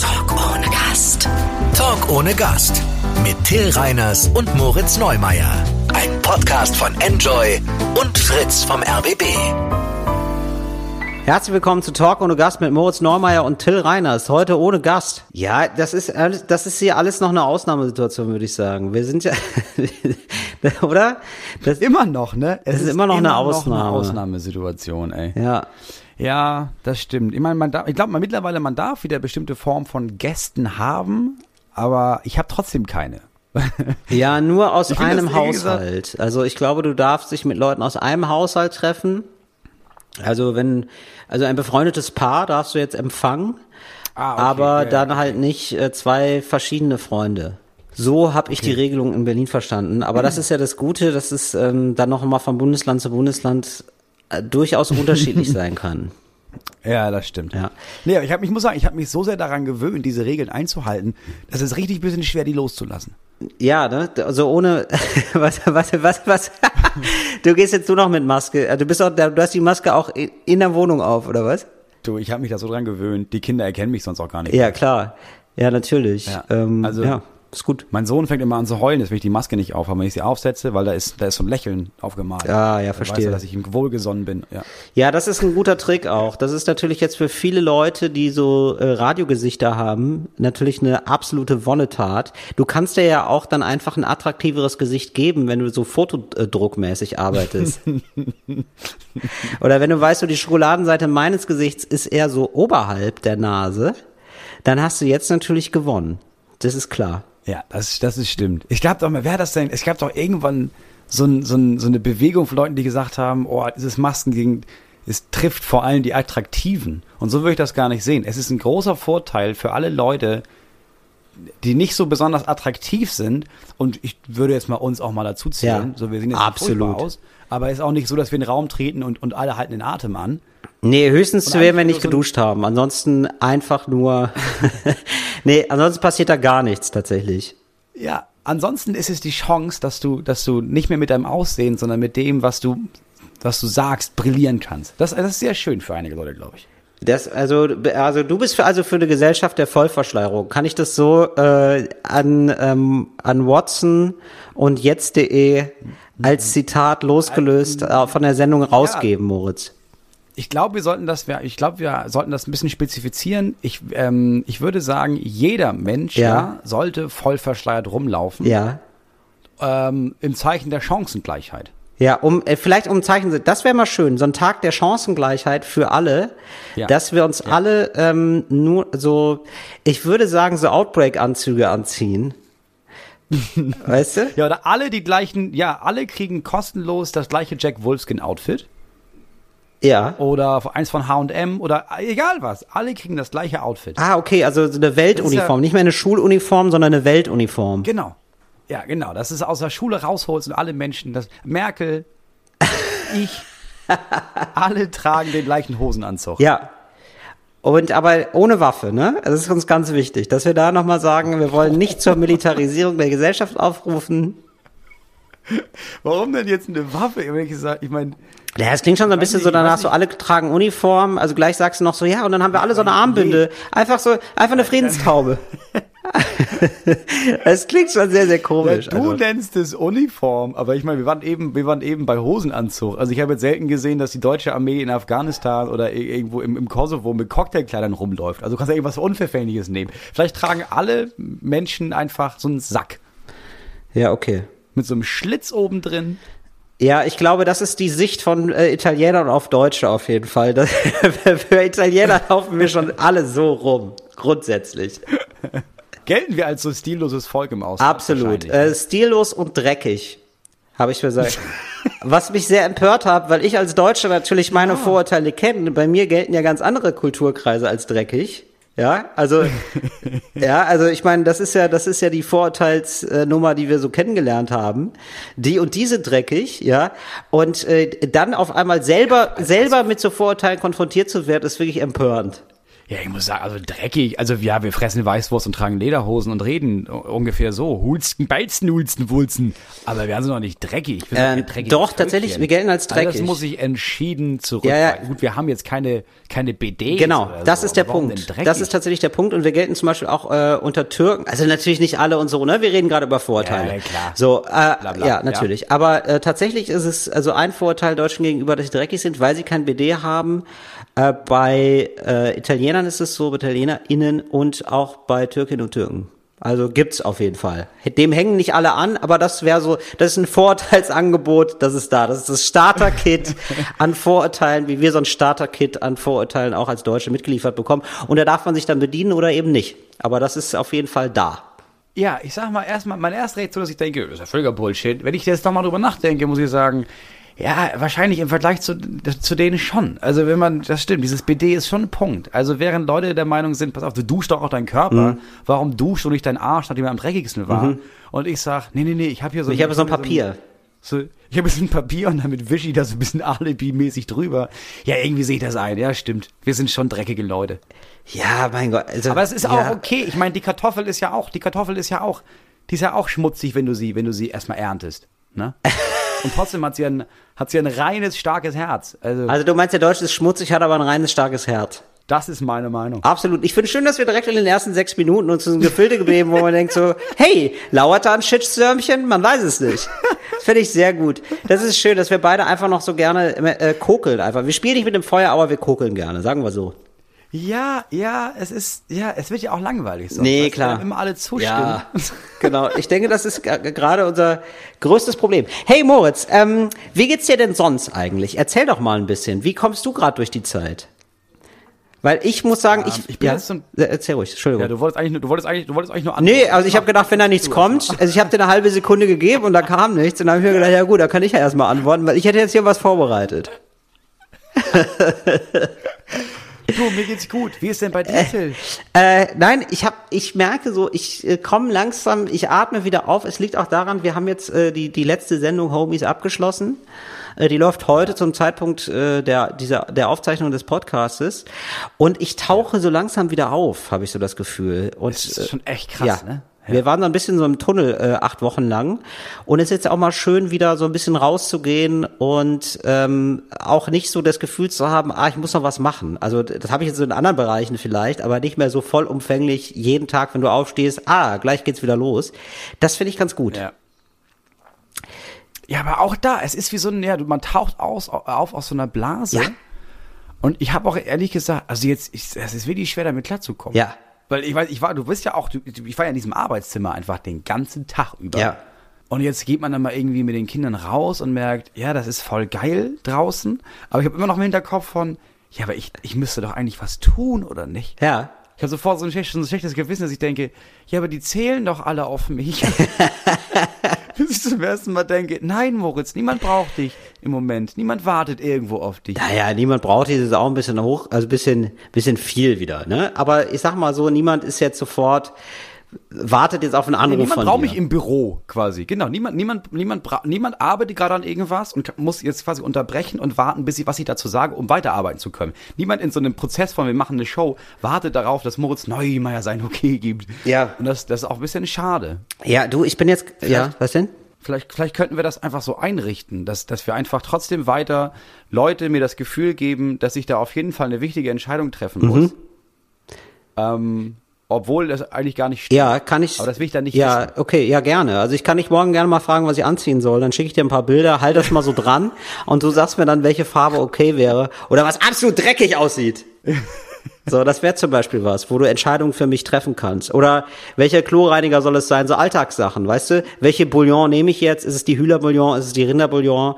Talk ohne Gast. Talk ohne Gast. Mit Till Reiners und Moritz Neumeier. Ein Podcast von Enjoy und Fritz vom RBB. Herzlich willkommen zu Talk ohne Gast mit Moritz Neumeier und Till Reiners. Heute ohne Gast. Ja, das ist das ist hier alles noch eine Ausnahmesituation, würde ich sagen. Wir sind ja, oder? Das, immer noch, ne? Es, es ist, immer noch immer eine Ausnahme. Noch eine Ausnahmesituation, ey. Ja. Ja, das stimmt. Ich meine, man darf, ich glaube, man mittlerweile man darf wieder bestimmte Form von Gästen haben, aber ich habe trotzdem keine. ja, nur aus einem Haushalt. Also ich glaube, du darfst dich mit Leuten aus einem Haushalt treffen. Also wenn, also ein befreundetes Paar darfst du jetzt empfangen, ah, okay, aber ja, dann okay. halt nicht äh, zwei verschiedene Freunde. So habe ich okay. die Regelung in Berlin verstanden. Aber das ist ja das Gute, dass es ähm, dann noch mal von Bundesland zu Bundesland durchaus unterschiedlich sein kann. Ja, das stimmt. Ja. Nee, aber ich, hab, ich muss sagen, ich habe mich so sehr daran gewöhnt, diese Regeln einzuhalten, dass es richtig ein bisschen schwer, die loszulassen. Ja, ne? Also ohne was, was, was, was? du gehst jetzt nur noch mit Maske. Äh, du bist auch, du hast die Maske auch in der Wohnung auf, oder was? Du, ich habe mich da so dran gewöhnt. Die Kinder erkennen mich sonst auch gar nicht. Ja, klar. Ja, natürlich. Ja. Ähm, also ja ist gut. Mein Sohn fängt immer an zu heulen, wenn ich die Maske nicht aufhabe, wenn ich sie aufsetze, weil da ist, da ist so ein Lächeln aufgemalt. Ja, ja, verstehe. Weiß dass ich ihm wohlgesonnen bin. Ja. ja, das ist ein guter Trick auch. Das ist natürlich jetzt für viele Leute, die so äh, Radiogesichter haben, natürlich eine absolute Wonnetat. Du kannst dir ja auch dann einfach ein attraktiveres Gesicht geben, wenn du so fotodruckmäßig arbeitest. Oder wenn du weißt, so die Schokoladenseite meines Gesichts ist eher so oberhalb der Nase, dann hast du jetzt natürlich gewonnen. Das ist klar. Ja, das, das ist stimmt. Ich glaube doch mal, wer das denn? Es gab doch irgendwann so, ein, so, ein, so eine Bewegung von Leuten, die gesagt haben, oh, dieses Masken gegen, es trifft vor allem die Attraktiven. Und so würde ich das gar nicht sehen. Es ist ein großer Vorteil für alle Leute, die nicht so besonders attraktiv sind. Und ich würde jetzt mal uns auch mal dazu zählen. Ja, so, wir sehen jetzt absolut aus. Aber es ist auch nicht so, dass wir in den Raum treten und, und alle halten den Atem an. Nee, höchstens werden wir nicht geduscht haben. Ansonsten einfach nur. nee, ansonsten passiert da gar nichts tatsächlich. Ja, ansonsten ist es die Chance, dass du, dass du nicht mehr mit deinem Aussehen, sondern mit dem, was du, was du sagst, brillieren kannst. Das, das ist sehr schön für einige Leute, glaube ich. Das, also, also du bist für, also für eine Gesellschaft der Vollverschleierung. Kann ich das so äh, an, ähm, an Watson und jetzt.de als Zitat losgelöst äh, von der Sendung rausgeben. Moritz? Ich glaube, wir sollten das, ich glaube, wir sollten das ein bisschen spezifizieren. Ich, ähm, ich würde sagen, jeder Mensch ja. ja sollte voll verschleiert rumlaufen. Ja. Ähm, Im Zeichen der Chancengleichheit. Ja, um äh, vielleicht um Zeichen, das wäre mal schön, so ein Tag der Chancengleichheit für alle, ja. dass wir uns ja. alle ähm, nur so, ich würde sagen, so Outbreak-Anzüge anziehen. weißt du? Ja, oder alle die gleichen, ja, alle kriegen kostenlos das gleiche Jack Wolfskin-Outfit. Ja. Oder eins von H&M oder egal was. Alle kriegen das gleiche Outfit. Ah, okay, also eine Weltuniform. Ja, nicht mehr eine Schuluniform, sondern eine Weltuniform. Genau. Ja, genau. Das ist aus der Schule rausholst und alle Menschen, das Merkel, ich, alle tragen den gleichen Hosenanzug. Ja. Und aber ohne Waffe, ne? Das ist uns ganz wichtig, dass wir da nochmal sagen, wir wollen nicht zur Militarisierung der Gesellschaft aufrufen. Warum denn jetzt eine Waffe? Ich meine, ja, es klingt schon so ein bisschen nicht, so danach, so alle tragen Uniform, also gleich sagst du noch so, ja, und dann haben wir alle so eine Armbinde. Einfach so, einfach eine Friedenstaube. Es klingt schon sehr, sehr komisch. Ja, du also. nennst es Uniform, aber ich meine, wir waren eben, wir waren eben bei Hosenanzug. Also ich habe jetzt selten gesehen, dass die deutsche Armee in Afghanistan oder irgendwo im, im Kosovo mit Cocktailkleidern rumläuft. Also du kannst ja irgendwas Unverfängliches nehmen. Vielleicht tragen alle Menschen einfach so einen Sack. Ja, okay. Mit so einem Schlitz oben drin. Ja, ich glaube, das ist die Sicht von äh, Italienern auf Deutsche auf jeden Fall. Das, für Italiener laufen wir schon alle so rum, grundsätzlich. Gelten wir als so stilloses Volk im Ausland? Absolut. Äh, stillos und dreckig, habe ich gesagt. Was mich sehr empört hat, weil ich als Deutscher natürlich meine ja. Vorurteile kenne. Bei mir gelten ja ganz andere Kulturkreise als dreckig. Ja, also ja, also ich meine, das ist ja, das ist ja die Vorurteilsnummer, die wir so kennengelernt haben. Die und diese dreckig, ja, und äh, dann auf einmal selber selber mit so Vorurteilen konfrontiert zu werden, ist wirklich empörend. Ja, ich muss sagen, also dreckig. Also ja, wir fressen Weißwurst und tragen Lederhosen und reden ungefähr so. Hulsten, Beizen, Hulsten, Wulzen. Aber wir sind noch nicht dreckig. Ähm, dreckig doch, tatsächlich, wir gelten als dreckig. Also das muss ich entschieden zurück. Ja, ja. Gut, wir haben jetzt keine, keine BD. Genau, das so. ist der Punkt. Das ist tatsächlich der Punkt. Und wir gelten zum Beispiel auch äh, unter Türken. Also natürlich nicht alle und so, ne? Wir reden gerade über Vorurteile. Ja, klar. So, äh, bla, bla, ja, natürlich. Ja. Aber äh, tatsächlich ist es also ein Vorurteil Deutschen gegenüber, dass sie dreckig sind, weil sie kein BD haben. Äh, bei äh, Italienern ist es so, bei ItalienerInnen und auch bei Türkinnen und Türken. Also gibt's auf jeden Fall. Dem hängen nicht alle an, aber das wäre so, das ist ein Vorurteilsangebot, das ist da. Das ist das Starter-Kit an Vorurteilen, wie wir so ein Starter-Kit an Vorurteilen auch als Deutsche mitgeliefert bekommen. Und da darf man sich dann bedienen oder eben nicht. Aber das ist auf jeden Fall da. Ja, ich sag mal erstmal, meine erste Reaktion, dass ich denke, das ist ja völliger Bullshit. Wenn ich jetzt nochmal drüber nachdenke, muss ich sagen, ja, wahrscheinlich im Vergleich zu, zu denen schon. Also wenn man, das stimmt, dieses BD ist schon ein Punkt. Also während Leute der Meinung sind, pass auf, du duschst doch auch deinen Körper, mhm. warum duschst du nicht deinen Arsch, nachdem er am dreckigsten war? Mhm. Und ich sag, nee, nee, nee, ich habe hier so Ich habe so ein Papier. So, ich habe jetzt ein Papier und damit wische ich das ein bisschen Alibi-mäßig drüber. Ja, irgendwie sehe ich das ein. Ja, stimmt. Wir sind schon dreckige Leute. Ja, mein Gott. Also, Aber es ist ja. auch okay. Ich meine, die Kartoffel ist ja auch, die Kartoffel ist ja auch, die ist ja auch schmutzig, wenn du sie, wenn du sie erstmal erntest. Ne? Und trotzdem hat sie ein, hat sie ein reines, starkes Herz. Also, also du meinst, der Deutsche ist schmutzig, hat aber ein reines, starkes Herz. Das ist meine Meinung. Absolut. Ich finde schön, dass wir direkt in den ersten sechs Minuten uns ein Gefilde gegeben, wo man denkt so, hey, lauert da ein Shitstürmchen? Man weiß es nicht. Das finde ich sehr gut. Das ist schön, dass wir beide einfach noch so gerne äh, kokeln einfach. Wir spielen nicht mit dem Feuer, aber wir kokeln gerne, sagen wir so. Ja, ja, es ist, ja, es wird ja auch langweilig. So. Nee, klar. Immer alle zustimmen. Ja, genau. Ich denke, das ist gerade unser größtes Problem. Hey Moritz, ähm, wie geht's dir denn sonst eigentlich? Erzähl doch mal ein bisschen. Wie kommst du gerade durch die Zeit? Weil ich muss sagen, ich, ich bin ja, jetzt so ein, erzähl ruhig, Entschuldigung. Ja, du wolltest eigentlich, du wolltest eigentlich, du wolltest eigentlich nur antworten. Nee, also ich habe gedacht, wenn da nichts kommt, also ich habe dir eine halbe Sekunde gegeben und da kam nichts und dann habe ich mir gedacht, ja gut, da kann ich ja erstmal antworten, weil ich hätte jetzt hier was vorbereitet. Du, mir geht's gut. Wie ist denn bei dir, Till? Äh, äh, nein, ich hab, ich merke so, ich äh, komme langsam, ich atme wieder auf. Es liegt auch daran, wir haben jetzt äh, die, die letzte Sendung Homies abgeschlossen. Äh, die läuft heute zum Zeitpunkt äh, der, dieser, der Aufzeichnung des Podcastes. Und ich tauche so langsam wieder auf, habe ich so das Gefühl. Und, das ist schon echt krass, ja. ne? Ja. Wir waren so ein bisschen so im Tunnel äh, acht Wochen lang und es ist jetzt auch mal schön, wieder so ein bisschen rauszugehen und ähm, auch nicht so das Gefühl zu haben, ah, ich muss noch was machen. Also das habe ich jetzt so in anderen Bereichen vielleicht, aber nicht mehr so vollumfänglich jeden Tag, wenn du aufstehst, ah, gleich geht's wieder los. Das finde ich ganz gut. Ja. Ja, aber auch da, es ist wie so ein, ja, man taucht aus, auf aus so einer Blase. Ja. Und ich habe auch ehrlich gesagt, also jetzt, es ist wirklich schwer, damit klarzukommen. Ja. Weil ich weiß, ich war, du bist ja auch, du, ich war ja in diesem Arbeitszimmer einfach den ganzen Tag über. Ja. Und jetzt geht man dann mal irgendwie mit den Kindern raus und merkt, ja, das ist voll geil draußen. Aber ich habe immer noch im Hinterkopf von, ja, aber ich, ich müsste doch eigentlich was tun, oder nicht? Ja. Ich habe sofort so ein, schlechtes, so ein schlechtes Gewissen, dass ich denke, ja, aber die zählen doch alle auf mich. Ich zum ersten Mal denke, nein, Moritz, niemand braucht dich im Moment. Niemand wartet irgendwo auf dich. Naja, niemand braucht dich, das ist auch ein bisschen hoch, also ein bisschen, bisschen viel wieder, ne? Aber ich sag mal so, niemand ist jetzt sofort, wartet jetzt auf einen Anruf nee, niemand von braucht mich im Büro quasi. Genau, niemand niemand niemand niemand arbeitet gerade an irgendwas und muss jetzt quasi unterbrechen und warten, bis ich was ich dazu sage, um weiterarbeiten zu können. Niemand in so einem Prozess von wir machen eine Show wartet darauf, dass Moritz Neumeier sein Okay gibt. Ja. Und das das ist auch ein bisschen schade. Ja, du, ich bin jetzt ja, was denn? Vielleicht, vielleicht könnten wir das einfach so einrichten, dass, dass wir einfach trotzdem weiter Leute mir das Gefühl geben, dass ich da auf jeden Fall eine wichtige Entscheidung treffen muss. Mhm. Ähm, obwohl das eigentlich gar nicht stimmt. Ja, kann ich. Aber das will ich dann nicht Ja, wissen. okay, ja, gerne. Also ich kann dich morgen gerne mal fragen, was ich anziehen soll. Dann schicke ich dir ein paar Bilder, halt das mal so dran und du sagst mir dann, welche Farbe okay wäre oder was absolut dreckig aussieht. So, das wäre zum Beispiel was, wo du Entscheidungen für mich treffen kannst. Oder welcher Kloreiniger soll es sein? So Alltagssachen, weißt du? Welche Bouillon nehme ich jetzt? Ist es die Hühnerbouillon? Ist es die Rinderbouillon?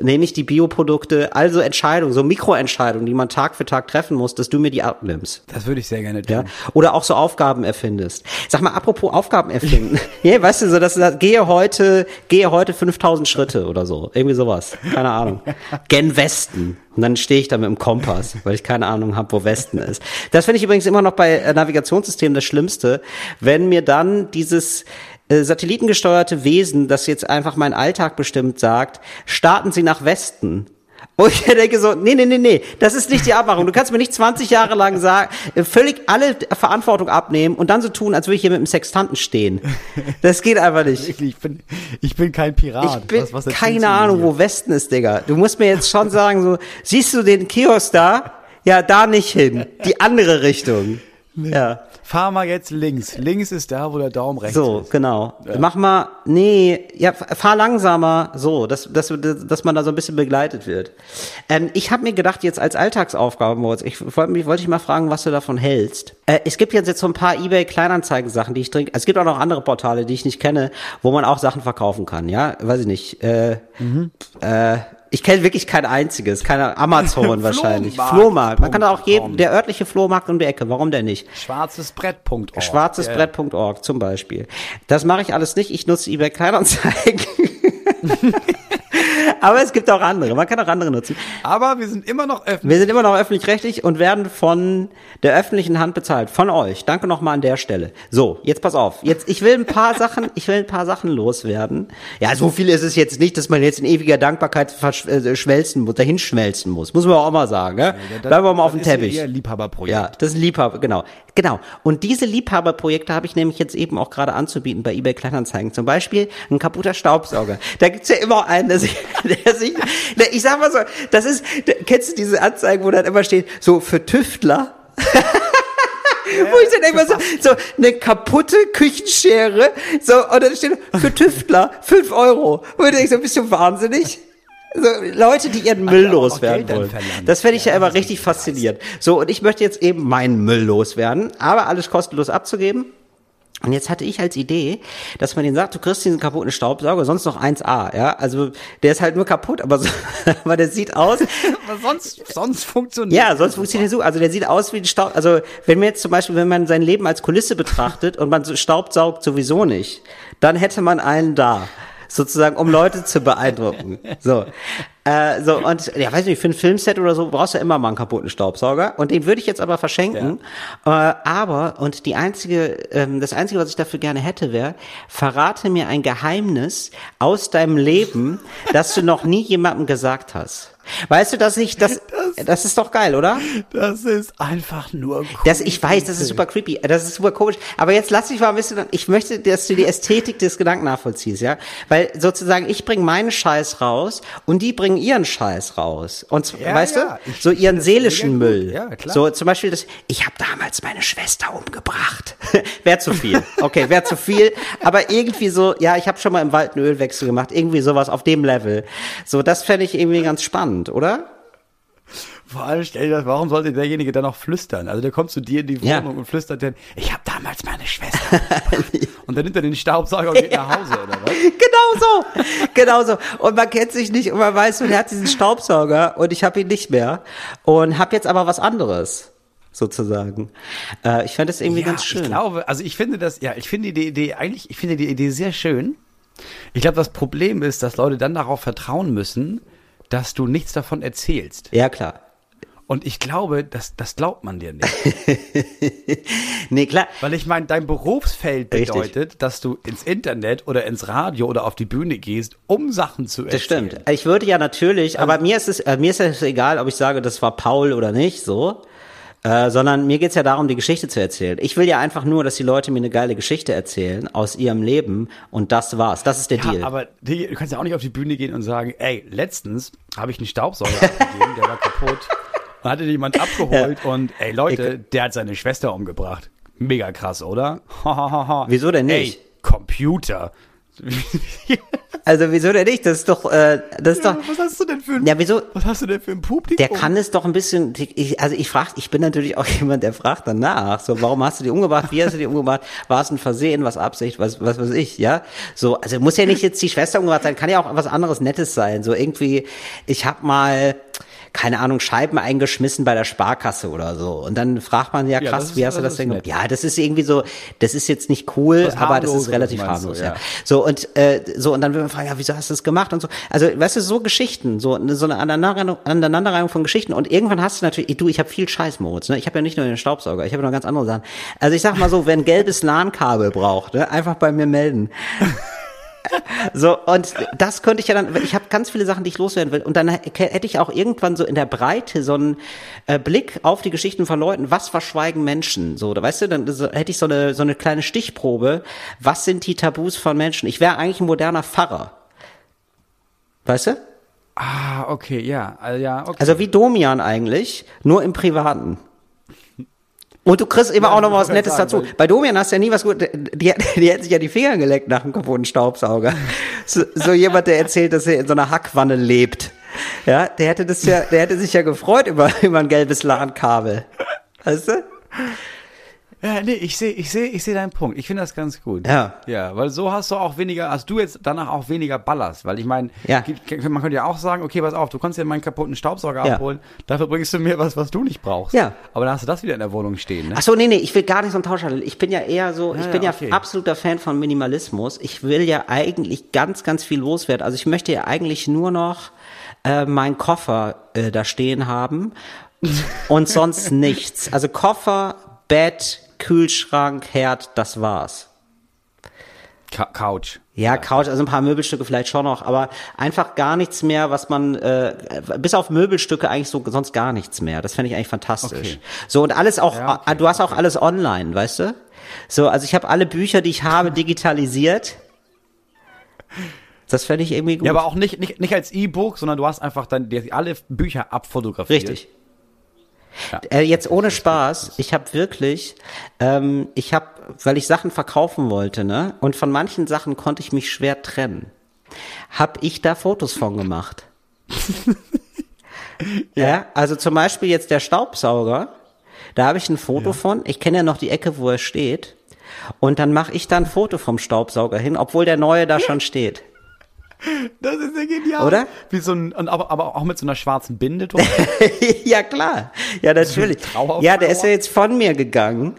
Nehme ich die Bioprodukte? Also Entscheidungen, so Mikroentscheidungen, die man Tag für Tag treffen muss, dass du mir die abnimmst. Das würde ich sehr gerne tun. Ja? Oder auch so Aufgaben erfindest. Sag mal, apropos Aufgaben erfinden. ja, weißt du, so, dass du gehe heute, gehe heute 5000 Schritte oder so. Irgendwie sowas. Keine Ahnung. Gen Westen. Und dann stehe ich da mit dem Kompass, weil ich keine Ahnung habe, wo Westen ist. Das finde ich übrigens immer noch bei äh, Navigationssystemen das Schlimmste, wenn mir dann dieses äh, satellitengesteuerte Wesen, das jetzt einfach meinen Alltag bestimmt, sagt, starten Sie nach Westen. Wo ich denke so, nee, nee, nee, nee, das ist nicht die Abmachung. Du kannst mir nicht 20 Jahre lang sagen, völlig alle Verantwortung abnehmen und dann so tun, als würde ich hier mit einem Sextanten stehen. Das geht einfach nicht. Ich bin, ich bin kein Pirat. Ich bin was, was keine Ahnung, wo Westen ist, Digga. Du musst mir jetzt schon sagen, so, siehst du den Kiosk da? Ja, da nicht hin. Die andere Richtung. Nee. Ja. Fahr mal jetzt links. Links ist da, wo der Daumen rechts so, ist. So, genau. Ja. Mach mal, nee, ja, fahr langsamer, so, dass, dass, dass man da so ein bisschen begleitet wird. Ähm, ich habe mir gedacht, jetzt als Alltagsaufgabe, Moritz, ich wollte mich, wollte ich mal fragen, was du davon hältst. Äh, es gibt jetzt, jetzt so ein paar Ebay-Kleinanzeigen-Sachen, die ich trinke. Es gibt auch noch andere Portale, die ich nicht kenne, wo man auch Sachen verkaufen kann, ja? Weiß ich nicht. Äh, mhm. äh, ich kenne wirklich kein einziges, keine Amazon wahrscheinlich. Flohmarkt. Man kann da auch jeden, der örtliche Flohmarkt um die Ecke, warum denn nicht? Schwarzesbrett.org. Schwarzesbrett.org zum Beispiel. Das mache ich alles nicht, ich nutze eBay Kleinanzeigen. Aber es gibt auch andere. Man kann auch andere nutzen. Aber wir sind immer noch öffentlich. Wir sind immer noch öffentlich-rechtlich und werden von der öffentlichen Hand bezahlt. Von euch. Danke nochmal an der Stelle. So, jetzt pass auf. Jetzt, ich will ein paar Sachen, ich will ein paar Sachen loswerden. Ja, so viel ist es jetzt nicht, dass man jetzt in ewiger Dankbarkeit äh, schmelzen muss, dahin schmelzen muss. Muss man auch mal sagen, ne? Ja, das, Bleiben wir mal auf dem Teppich. Ja, Liebhaberprojekt. Ja, das ist ein Liebhaber, genau. Genau. Und diese Liebhaberprojekte habe ich nämlich jetzt eben auch gerade anzubieten bei eBay Kleinanzeigen. Zum Beispiel ein kaputter Staubsauger. Da gibt's ja immer einen, der sich, der sich, der, ich sag mal so, das ist, kennst du diese Anzeigen, wo dann immer steht, so für Tüftler? Ja, wo ich dann immer so, so eine kaputte Küchenschere, so, und dann steht für Tüftler, fünf Euro. Und ich so, bist du wahnsinnig? So, Leute, die ihren Müll loswerden wollen. Das fände ich ja, ja immer richtig faszinierend. So, und ich möchte jetzt eben meinen Müll loswerden, aber alles kostenlos abzugeben. Und jetzt hatte ich als Idee, dass man den sagt, du kriegst diesen kaputten Staubsauger, sonst noch 1A, ja. Also der ist halt nur kaputt, aber, so, aber der sieht aus. aber sonst, sonst funktioniert. Ja, sonst funktioniert er so. Also der sieht aus wie ein Staub. Also wenn man jetzt zum Beispiel, wenn man sein Leben als Kulisse betrachtet und man Staubsaugt sowieso nicht, dann hätte man einen da sozusagen, um Leute zu beeindrucken. So. Äh, so, und ja, weiß nicht, für ein Filmset oder so brauchst du immer mal einen kaputten Staubsauger. Und den würde ich jetzt aber verschenken. Ja. Äh, aber, und die einzige, ähm, das Einzige, was ich dafür gerne hätte, wäre, verrate mir ein Geheimnis aus deinem Leben, das du noch nie jemandem gesagt hast. Weißt du, dass ich das, das, das ist doch geil, oder? Das ist einfach nur cool. Das, ich weiß, das ist super creepy, das ist super komisch. Aber jetzt lass dich mal ein bisschen, ich möchte, dass du die Ästhetik des Gedanken nachvollziehst, ja? Weil sozusagen ich bringe meinen Scheiß raus und die bringen ihren Scheiß raus. Und ja, weißt ja. du, so ihren seelischen Müll. Ja, klar. So zum Beispiel das, ich habe damals meine Schwester umgebracht. wäre zu viel. Okay, wäre zu viel. Aber irgendwie so, ja, ich habe schon mal im Wald einen Ölwechsel gemacht, irgendwie sowas auf dem Level. So, das fände ich irgendwie ganz spannend, oder? Vor allem stell dir das, warum sollte derjenige dann noch flüstern? Also der kommt zu dir in die Wohnung ja. und flüstert dann, ich habe damals meine Schwester Und dann nimmt er den Staubsauger und geht ja. nach Hause, oder was? Genau so. Genau so. Und man kennt sich nicht und man weiß, er hat diesen Staubsauger und ich habe ihn nicht mehr. Und habe jetzt aber was anderes sozusagen. Äh, ich fand das irgendwie ja, ganz schön. Ich glaube, also ich finde das, ja, ich finde die Idee eigentlich, ich finde die Idee sehr schön. Ich glaube, das Problem ist, dass Leute dann darauf vertrauen müssen, dass du nichts davon erzählst. Ja, klar. Und ich glaube, das, das glaubt man dir nicht. nee, klar. Weil ich meine, dein Berufsfeld bedeutet, Richtig. dass du ins Internet oder ins Radio oder auf die Bühne gehst, um Sachen zu erzählen. Das stimmt. Ich würde ja natürlich, also, aber mir ist es, äh, mir ist es egal, ob ich sage, das war Paul oder nicht, so. Äh, sondern mir geht's ja darum, die Geschichte zu erzählen. Ich will ja einfach nur, dass die Leute mir eine geile Geschichte erzählen aus ihrem Leben und das war's. Das ist der ja, Deal. Aber du kannst ja auch nicht auf die Bühne gehen und sagen, ey, letztens habe ich einen Staubsauger abgegeben, der war kaputt. Und hatte jemand abgeholt ja. und ey Leute, ich, der hat seine Schwester umgebracht. Mega krass, oder? Wieso denn nicht? Ey, Computer. Also wieso denn nicht? Das ist doch, äh, das ist ja, doch. Was hast du denn für ein, ja, wieso, was hast du denn für ein Publikum? Der kann es doch ein bisschen. Ich, also ich frage, ich bin natürlich auch jemand, der fragt danach. So, warum hast du die umgebracht? Wie hast du die umgebracht? War es ein Versehen? Was Absicht? Was, was weiß ich? Ja. So, also muss ja nicht jetzt die Schwester umgebracht sein. Kann ja auch was anderes Nettes sein. So irgendwie. Ich habe mal keine Ahnung, Scheiben eingeschmissen bei der Sparkasse oder so. Und dann fragt man ja krass, ja, wie hast du das denn gemacht? Ja, das ist irgendwie so, das ist jetzt nicht cool, aber das ist relativ harmlos, ja. ja. So und äh, so und dann will man fragen, ja, wieso hast du das gemacht und so. Also, weißt du, so Geschichten, so so eine Aneinanderreihung, von Geschichten und irgendwann hast du natürlich, du, ich habe viel Scheiß, Moritz, ne? Ich habe ja nicht nur den Staubsauger, ich habe noch ganz andere Sachen. Also, ich sag mal so, wer ein gelbes LAN-Kabel braucht, ne? einfach bei mir melden. So, und das könnte ich ja dann, ich habe ganz viele Sachen, die ich loswerden will. Und dann hätte ich auch irgendwann so in der Breite so einen äh, Blick auf die Geschichten von Leuten, was verschweigen Menschen? So, da weißt du, dann so, hätte ich so eine, so eine kleine Stichprobe. Was sind die Tabus von Menschen? Ich wäre eigentlich ein moderner Pfarrer. Weißt du? Ah, okay, ja. Also, ja okay. also wie Domian eigentlich, nur im Privaten. Und du kriegst immer ja, auch noch was Nettes sagen, dazu. Bei Domian hast du ja nie was gut. Die, die, hätten sich ja die Finger geleckt nach einem kaputten Staubsauger. So, so jemand, der erzählt, dass er in so einer Hackwanne lebt. Ja, der hätte das ja, der hätte sich ja gefreut über, über ein gelbes LAN-Kabel. Weißt du? Ja, nee, ich sehe, ich sehe, ich sehe deinen Punkt. Ich finde das ganz gut. Ja. Ja, weil so hast du auch weniger, hast du jetzt danach auch weniger Ballast, weil ich meine, ja. man könnte ja auch sagen, okay, pass auf, du kannst dir meinen kaputten Staubsauger ja. abholen, dafür bringst du mir was, was du nicht brauchst. Ja. Aber dann hast du das wieder in der Wohnung stehen, ne? Ach so, nee, nee, ich will gar nicht so einen Tauschhandel. Ich bin ja eher so, ja, ich bin ja, okay. absoluter Fan von Minimalismus. Ich will ja eigentlich ganz, ganz viel loswerden. Also ich möchte ja eigentlich nur noch äh, meinen Koffer äh, da stehen haben und sonst nichts. Also Koffer, Bett, Kühlschrank, Herd, das war's. Couch. Ja, Couch, also ein paar Möbelstücke vielleicht schon noch, aber einfach gar nichts mehr, was man, äh, bis auf Möbelstücke eigentlich so sonst gar nichts mehr. Das fände ich eigentlich fantastisch. Okay. So und alles auch, ja, okay, du hast auch okay. alles online, weißt du? So, also ich habe alle Bücher, die ich habe, digitalisiert. Das fände ich irgendwie gut. Ja, aber auch nicht, nicht, nicht als E-Book, sondern du hast einfach dann die, alle Bücher abfotografiert. Richtig. Ja. Äh, jetzt ohne Spaß, ich habe wirklich, ähm, ich habe, weil ich Sachen verkaufen wollte, ne, und von manchen Sachen konnte ich mich schwer trennen, habe ich da Fotos von gemacht. ja. ja, also zum Beispiel jetzt der Staubsauger, da habe ich ein Foto ja. von. Ich kenne ja noch die Ecke, wo er steht. Und dann mache ich da ein Foto vom Staubsauger hin, obwohl der neue da schon steht. Das ist ja genial. Oder? Wie so ein, aber, aber auch mit so einer schwarzen Binde drunter. ja, klar. Ja, natürlich. Ja, der ist ja jetzt von mir gegangen.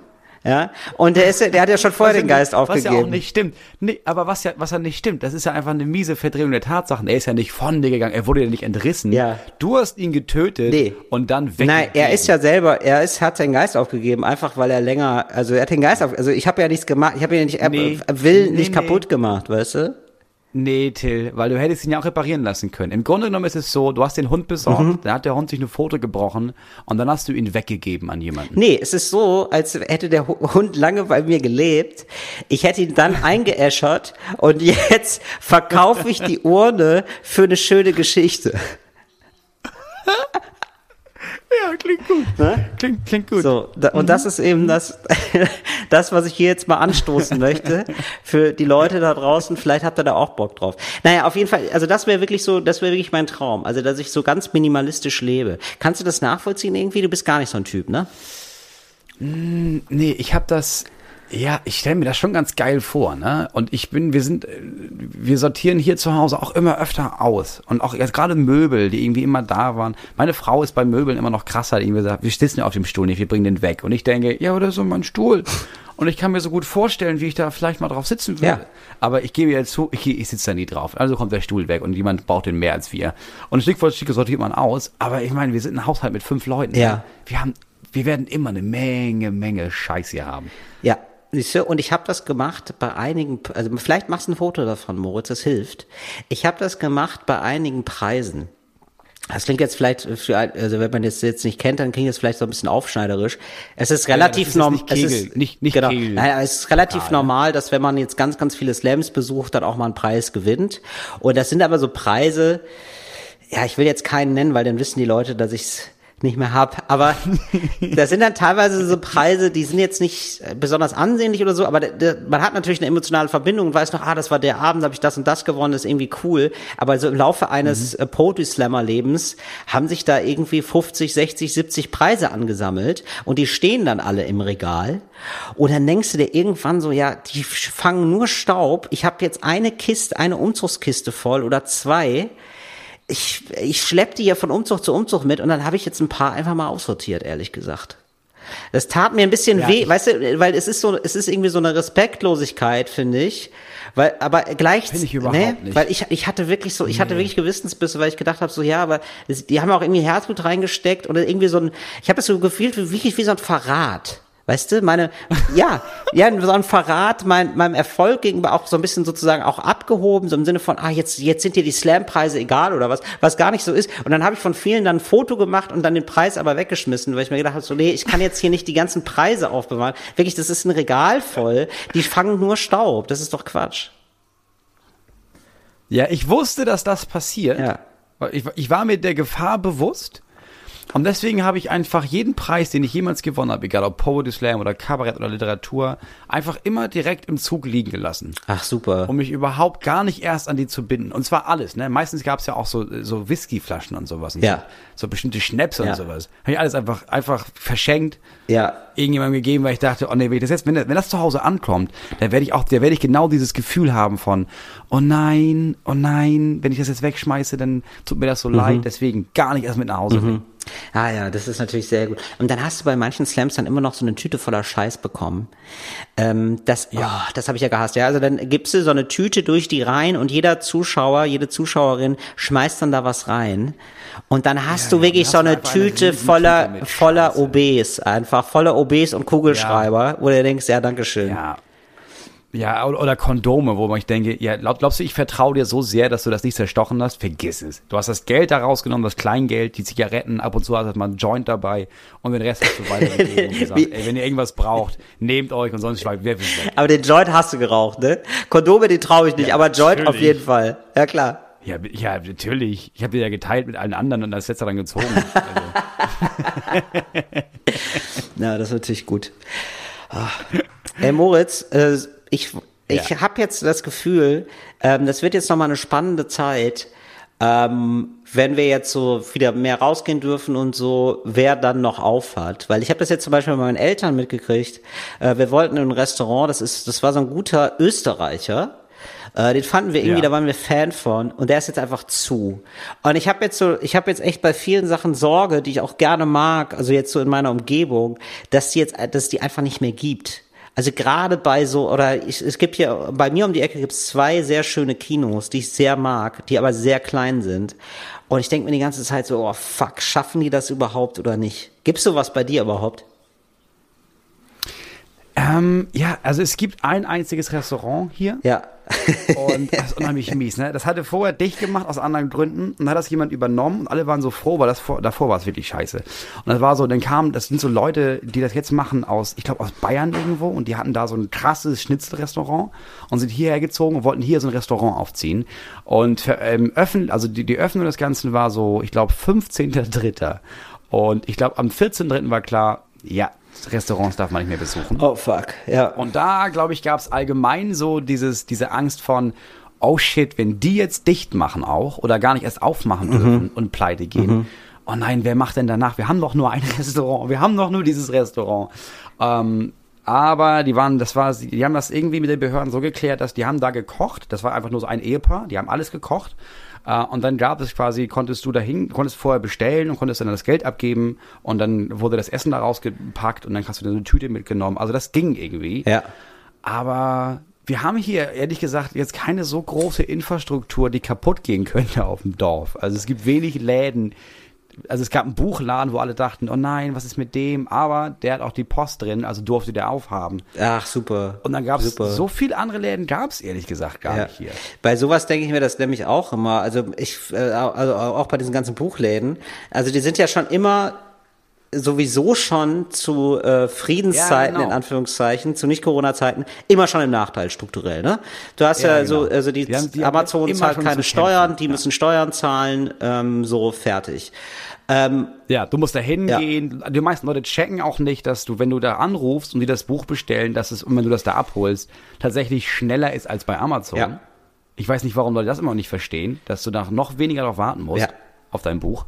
Ja, und der ist ja, der hat ja schon vorher den Geist aufgegeben. Was ja auch nicht stimmt. Nee, aber was ja, was ja nicht stimmt, das ist ja einfach eine miese Verdrehung der Tatsachen. Er ist ja nicht von dir gegangen, er wurde ja nicht entrissen. Ja. Du hast ihn getötet nee. und dann weg. Nein, er ist ja selber, er ist, hat seinen Geist aufgegeben, einfach weil er länger, also er hat den Geist auf, also ich habe ja nichts gemacht, ich habe ihn nicht, er nee. will nicht nee, kaputt gemacht, weißt du? Nee, Till, weil du hättest ihn ja auch reparieren lassen können. Im Grunde genommen ist es so, du hast den Hund besorgt, mhm. dann hat der Hund sich eine Foto gebrochen und dann hast du ihn weggegeben an jemanden. Nee, es ist so, als hätte der Hund lange bei mir gelebt. Ich hätte ihn dann eingeäschert und jetzt verkaufe ich die Urne für eine schöne Geschichte. Ja, klingt gut. Ne? Klingt, klingt gut. So, da, und mhm. das ist eben das, das, was ich hier jetzt mal anstoßen möchte für die Leute da draußen. Vielleicht habt ihr da auch Bock drauf. Naja, auf jeden Fall, also das wäre wirklich so, das wäre wirklich mein Traum. Also, dass ich so ganz minimalistisch lebe. Kannst du das nachvollziehen irgendwie? Du bist gar nicht so ein Typ, ne? Mm, nee, ich habe das ja, ich stelle mir das schon ganz geil vor, ne? Und ich bin, wir sind, äh, wir sortieren hier zu Hause auch immer öfter aus. Und auch jetzt gerade Möbel, die irgendwie immer da waren. Meine Frau ist bei Möbeln immer noch krasser, die irgendwie sagt, wir sitzen ja auf dem Stuhl nicht, wir bringen den weg. Und ich denke, ja, oder so mein Stuhl. Und ich kann mir so gut vorstellen, wie ich da vielleicht mal drauf sitzen würde. Ja. Aber ich gebe jetzt zu, ich, ich sitze da nie drauf. Also kommt der Stuhl weg und jemand braucht den mehr als wir. Und Stück für Stück sortiert man aus. Aber ich meine, wir sind ein Haushalt mit fünf Leuten. Ja. Wir haben, wir werden immer eine Menge, Menge Scheiß hier haben. Ja, und ich habe das gemacht bei einigen, also vielleicht machst du ein Foto davon, Moritz, das hilft. Ich habe das gemacht bei einigen Preisen. Das klingt jetzt vielleicht für, also wenn man das jetzt nicht kennt, dann klingt das vielleicht so ein bisschen aufschneiderisch. Es ist relativ ja, normal. Es ist nicht, nicht genau, Kegel. Nein, es ist relativ normal, dass wenn man jetzt ganz, ganz viele Slams besucht, dann auch mal einen Preis gewinnt. Und das sind aber so Preise, ja, ich will jetzt keinen nennen, weil dann wissen die Leute, dass ich's nicht mehr hab. Aber das sind dann teilweise so Preise, die sind jetzt nicht besonders ansehnlich oder so, aber der, der, man hat natürlich eine emotionale Verbindung und weiß noch, ah, das war der Abend, habe ich das und das gewonnen, das ist irgendwie cool. Aber so im Laufe eines mhm. Poetry Slammer Lebens haben sich da irgendwie 50, 60, 70 Preise angesammelt und die stehen dann alle im Regal. Und dann denkst du dir irgendwann so, ja, die fangen nur Staub. Ich habe jetzt eine Kiste, eine Umzugskiste voll oder zwei ich, ich schlepp die ja von Umzug zu Umzug mit und dann habe ich jetzt ein paar einfach mal aussortiert, ehrlich gesagt. Das tat mir ein bisschen ja, weh, weißt du, weil es ist so, es ist irgendwie so eine Respektlosigkeit, finde ich. Weil, aber gleich, ich ne, nicht. weil ich, ich hatte wirklich so, ich hatte wirklich Gewissensbisse, weil ich gedacht habe, so ja, aber die haben auch irgendwie Herzblut reingesteckt oder irgendwie so ein, ich habe das so gefühlt wie, wie so ein Verrat. Weißt du, meine, ja, ja, so ein Verrat, mein, meinem Erfolg gegenüber auch so ein bisschen sozusagen auch abgehoben, so im Sinne von, ah, jetzt, jetzt sind dir die Slam-Preise egal oder was, was gar nicht so ist. Und dann habe ich von vielen dann ein Foto gemacht und dann den Preis aber weggeschmissen, weil ich mir gedacht habe, so, nee, ich kann jetzt hier nicht die ganzen Preise aufbewahren. Wirklich, das ist ein Regal voll, die fangen nur Staub. Das ist doch Quatsch. Ja, ich wusste, dass das passiert. Ja. Ich, ich war mir der Gefahr bewusst. Und deswegen habe ich einfach jeden Preis, den ich jemals gewonnen habe, egal ob Poetry Slam oder Kabarett oder Literatur, einfach immer direkt im Zug liegen gelassen. Ach super. Um mich überhaupt gar nicht erst an die zu binden. Und zwar alles, ne? Meistens gab es ja auch so, so Whiskyflaschen und sowas. Und ja. So, so bestimmte Schnäpse ja. und sowas. Habe ich alles einfach, einfach verschenkt. Ja. Irgendjemandem gegeben, weil ich dachte, oh nee, wenn das jetzt, wenn, wenn das zu Hause ankommt, dann werde ich auch, da werde ich genau dieses Gefühl haben von, oh nein, oh nein, wenn ich das jetzt wegschmeiße, dann tut mir das so mhm. leid. Deswegen gar nicht erst mit nach Hause mhm. Ah ja, das ist natürlich sehr gut. Und dann hast du bei manchen Slams dann immer noch so eine Tüte voller Scheiß bekommen. Ähm, das, ja. Oh, das habe ich ja gehasst. Ja, also dann gibst du so eine Tüte durch die rein und jeder Zuschauer, jede Zuschauerin schmeißt dann da was rein. Und dann hast ja, du wirklich so eine Tüte voller, voller OBs, einfach voller OBs und Kugelschreiber, ja. wo du denkst, ja, Dankeschön. Ja, ja, oder Kondome, wo ich denke, ja, glaubst du, ich vertraue dir so sehr, dass du das nicht zerstochen hast? Vergiss es. Du hast das Geld da rausgenommen, das Kleingeld, die Zigaretten, ab und zu hast du mal einen Joint dabei und den Rest hast du weitergegeben und gesagt, ey, wenn ihr irgendwas braucht, nehmt euch und sonst schweigt wer weg. Aber den Joint hast du geraucht, ne? Kondome, den traue ich nicht, ja, aber Joint natürlich. auf jeden Fall. Ja, klar. Ja, ja, natürlich. Ich habe die ja geteilt mit allen anderen und das letzte dann gezogen. Also. Na, das ist natürlich gut. Ach. Hey Moritz, äh, ich, ich ja. habe jetzt das Gefühl, ähm, das wird jetzt nochmal eine spannende Zeit, ähm, wenn wir jetzt so wieder mehr rausgehen dürfen und so, wer dann noch aufhat. Weil ich habe das jetzt zum Beispiel bei meinen Eltern mitgekriegt. Äh, wir wollten in ein Restaurant, das ist, das war so ein guter Österreicher. Äh, den fanden wir irgendwie, ja. da waren wir Fan von und der ist jetzt einfach zu. Und ich habe jetzt so, ich habe jetzt echt bei vielen Sachen Sorge, die ich auch gerne mag, also jetzt so in meiner Umgebung, dass die jetzt, dass die einfach nicht mehr gibt. Also gerade bei so, oder ich, es gibt hier, bei mir um die Ecke gibt es zwei sehr schöne Kinos, die ich sehr mag, die aber sehr klein sind. Und ich denke mir die ganze Zeit so, oh fuck, schaffen die das überhaupt oder nicht? Gibt's sowas bei dir überhaupt? Ähm, ja, also es gibt ein einziges Restaurant hier. Ja. Und das ist unheimlich mies, ne? Das hatte vorher dicht gemacht aus anderen Gründen und hat das jemand übernommen und alle waren so froh, weil das vor, davor war es wirklich scheiße. Und das war so, dann kamen, das sind so Leute, die das jetzt machen aus, ich glaube aus Bayern irgendwo und die hatten da so ein krasses Schnitzelrestaurant und sind hierher gezogen und wollten hier so ein Restaurant aufziehen. Und ähm, öffnen, also die, die Öffnung des Ganzen war so, ich glaube, 15.3. Und ich glaube, am 14.3. war klar, ja, Restaurants darf man nicht mehr besuchen. Oh fuck, ja. Und da, glaube ich, gab es allgemein so dieses, diese Angst von, oh shit, wenn die jetzt dicht machen auch oder gar nicht erst aufmachen dürfen mhm. und pleite gehen. Mhm. Oh nein, wer macht denn danach? Wir haben doch nur ein Restaurant, wir haben doch nur dieses Restaurant. Ähm, aber die waren, das war, die haben das irgendwie mit den Behörden so geklärt, dass die haben da gekocht. Das war einfach nur so ein Ehepaar, die haben alles gekocht. Äh, und dann gab es quasi, konntest du dahin, konntest vorher bestellen und konntest dann das Geld abgeben und dann wurde das Essen da rausgepackt und dann hast du eine Tüte mitgenommen. Also das ging irgendwie. Ja. Aber wir haben hier ehrlich gesagt jetzt keine so große Infrastruktur, die kaputt gehen könnte auf dem Dorf. Also es gibt wenig Läden, also es gab einen Buchladen, wo alle dachten, oh nein, was ist mit dem? Aber der hat auch die Post drin, also durfte der aufhaben. Ach, super. Und dann gab es so viele andere Läden, gab es ehrlich gesagt gar ja. nicht hier. Bei sowas denke ich mir das nämlich auch immer. Also ich, äh, also auch bei diesen ganzen Buchläden. Also die sind ja schon immer sowieso schon zu äh, Friedenszeiten, ja, genau. in Anführungszeichen, zu Nicht-Corona-Zeiten, immer schon im Nachteil strukturell. Ne? Du hast ja, ja genau. so, also die, die, haben, die Amazon zahlt keine Steuern, die ja. müssen Steuern zahlen, ähm, so fertig. Ähm, ja, du musst da hingehen. Ja. Die meisten Leute checken auch nicht, dass du, wenn du da anrufst und die das Buch bestellen, dass es, und wenn du das da abholst, tatsächlich schneller ist als bei Amazon. Ja. Ich weiß nicht, warum Leute das immer noch nicht verstehen, dass du da noch weniger darauf warten musst, ja. auf dein Buch.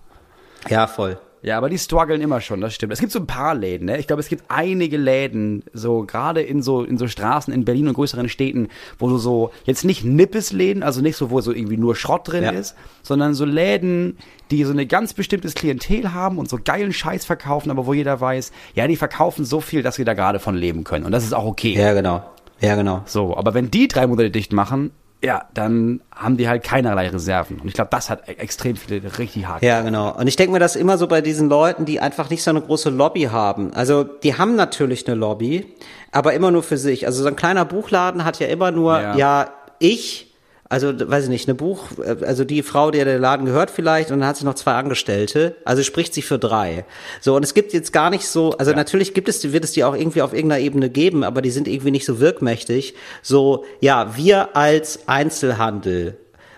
Ja, voll. Ja, aber die strugglen immer schon, das stimmt. Es gibt so ein paar Läden, ne? Ich glaube, es gibt einige Läden, so gerade in so in so Straßen in Berlin und größeren Städten, wo du so jetzt nicht Nippes-Läden, also nicht so, wo so irgendwie nur Schrott drin ja. ist, sondern so Läden, die so eine ganz bestimmtes Klientel haben und so geilen Scheiß verkaufen, aber wo jeder weiß, ja, die verkaufen so viel, dass wir da gerade von leben können. Und das ist auch okay. Ja, genau. Ja, genau. So, aber wenn die drei Monate dicht machen, ja, dann haben die halt keinerlei Reserven. Und ich glaube, das hat e- extrem viele richtig hart. Ja, genau. Und ich denke mir das immer so bei diesen Leuten, die einfach nicht so eine große Lobby haben. Also die haben natürlich eine Lobby, aber immer nur für sich. Also so ein kleiner Buchladen hat ja immer nur, ja, ja ich also weiß ich nicht, eine Buch, also die Frau, der der Laden gehört vielleicht, und dann hat sie noch zwei Angestellte, also spricht sie für drei. So, und es gibt jetzt gar nicht so, also ja. natürlich gibt es, wird es die auch irgendwie auf irgendeiner Ebene geben, aber die sind irgendwie nicht so wirkmächtig. So, ja, wir als Einzelhandel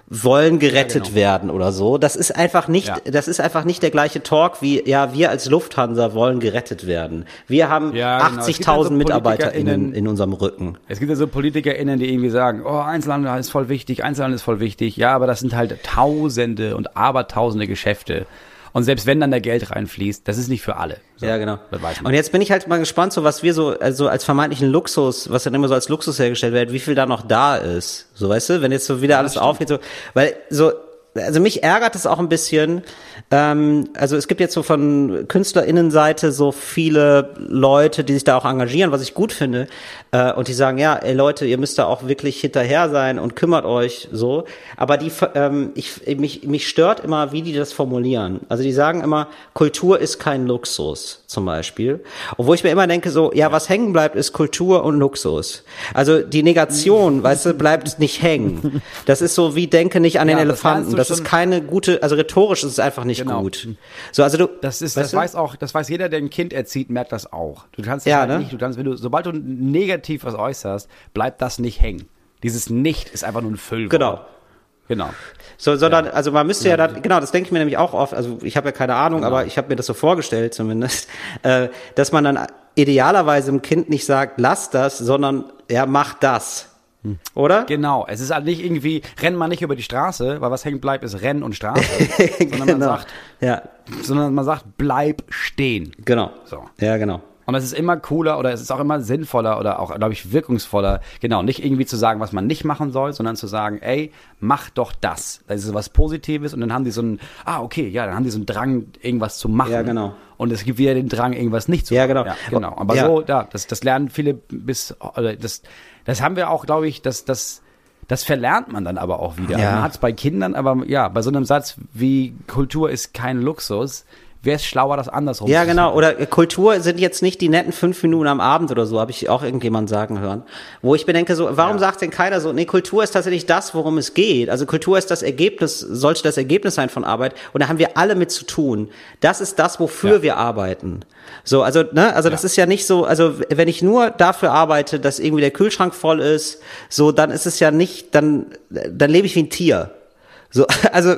wollen gerettet ja, genau. werden oder so. Das ist einfach nicht, ja. das ist einfach nicht der gleiche Talk wie, ja, wir als Lufthansa wollen gerettet werden. Wir haben ja, genau. 80.000 also MitarbeiterInnen in unserem Rücken. Es gibt ja so PolitikerInnen, die irgendwie sagen, oh, Einzelhandel ist voll wichtig, Einzelhandel ist voll wichtig. Ja, aber das sind halt Tausende und Abertausende Geschäfte. Und selbst wenn dann der Geld reinfließt, das ist nicht für alle. So, ja, genau. Und jetzt bin ich halt mal gespannt, so was wir so, also als vermeintlichen Luxus, was dann immer so als Luxus hergestellt wird, wie viel da noch da ist. So, weißt du, wenn jetzt so wieder ja, alles aufgeht, so, weil so, also mich ärgert es auch ein bisschen. Ähm, also es gibt jetzt so von KünstlerInnenseite so viele Leute, die sich da auch engagieren, was ich gut finde. Äh, und die sagen, ja, ey Leute, ihr müsst da auch wirklich hinterher sein und kümmert euch so. Aber die, ähm, ich, mich, mich stört immer, wie die das formulieren. Also die sagen immer, Kultur ist kein Luxus, zum Beispiel. Obwohl ich mir immer denke, so, ja, was hängen bleibt, ist Kultur und Luxus. Also die Negation, weißt du, bleibt nicht hängen. Das ist so wie denke nicht an ja, den Elefanten. Das, das ist keine gute, also rhetorisch ist es einfach nicht genau. gut. So, also du, das ist, das du? weiß auch, das weiß jeder, der ein Kind erzieht, merkt das auch. Du kannst das ja, halt ne? nicht, du kannst, wenn du, sobald du negativ was äußerst, bleibt das nicht hängen. Dieses Nicht ist einfach nur ein Füllwort. Genau. Genau. So, sondern, ja. also man müsste ja, ja da, genau, das denke ich mir nämlich auch oft, also ich habe ja keine Ahnung, genau. aber ich habe mir das so vorgestellt zumindest, äh, dass man dann idealerweise dem Kind nicht sagt, lass das, sondern ja, mach das. Hm. Oder? Genau. Es ist halt nicht irgendwie, renn mal nicht über die Straße, weil was hängen bleibt, ist Rennen und Straße. sondern man genau. sagt, ja. sondern man sagt, bleib stehen. Genau. So. Ja, genau. Und es ist immer cooler oder es ist auch immer sinnvoller oder auch, glaube ich, wirkungsvoller, genau, nicht irgendwie zu sagen, was man nicht machen soll, sondern zu sagen, ey, mach doch das. Das ist was Positives und dann haben die so einen, ah, okay, ja, dann haben die so einen Drang, irgendwas zu machen. Ja, genau. Und es gibt wieder den Drang, irgendwas nicht zu ja, machen. Genau. Ja, genau. Aber ja. so, ja, das, das lernen viele bis, oder das, das haben wir auch, glaube ich, das, das, das verlernt man dann aber auch wieder. Ja. Man hat es bei Kindern, aber ja, bei so einem Satz wie Kultur ist kein Luxus, wäre es schlauer, das andersrum Ja, genau. Oder Kultur sind jetzt nicht die netten fünf Minuten am Abend oder so, habe ich auch irgendjemand sagen hören. Wo ich bedenke, so, warum ja. sagt denn keiner so, nee, Kultur ist tatsächlich das, worum es geht. Also Kultur ist das Ergebnis, sollte das Ergebnis sein von Arbeit. Und da haben wir alle mit zu tun. Das ist das, wofür ja. wir arbeiten. So, also, ne, also ja. das ist ja nicht so, also wenn ich nur dafür arbeite, dass irgendwie der Kühlschrank voll ist, so, dann ist es ja nicht, dann, dann lebe ich wie ein Tier. So, also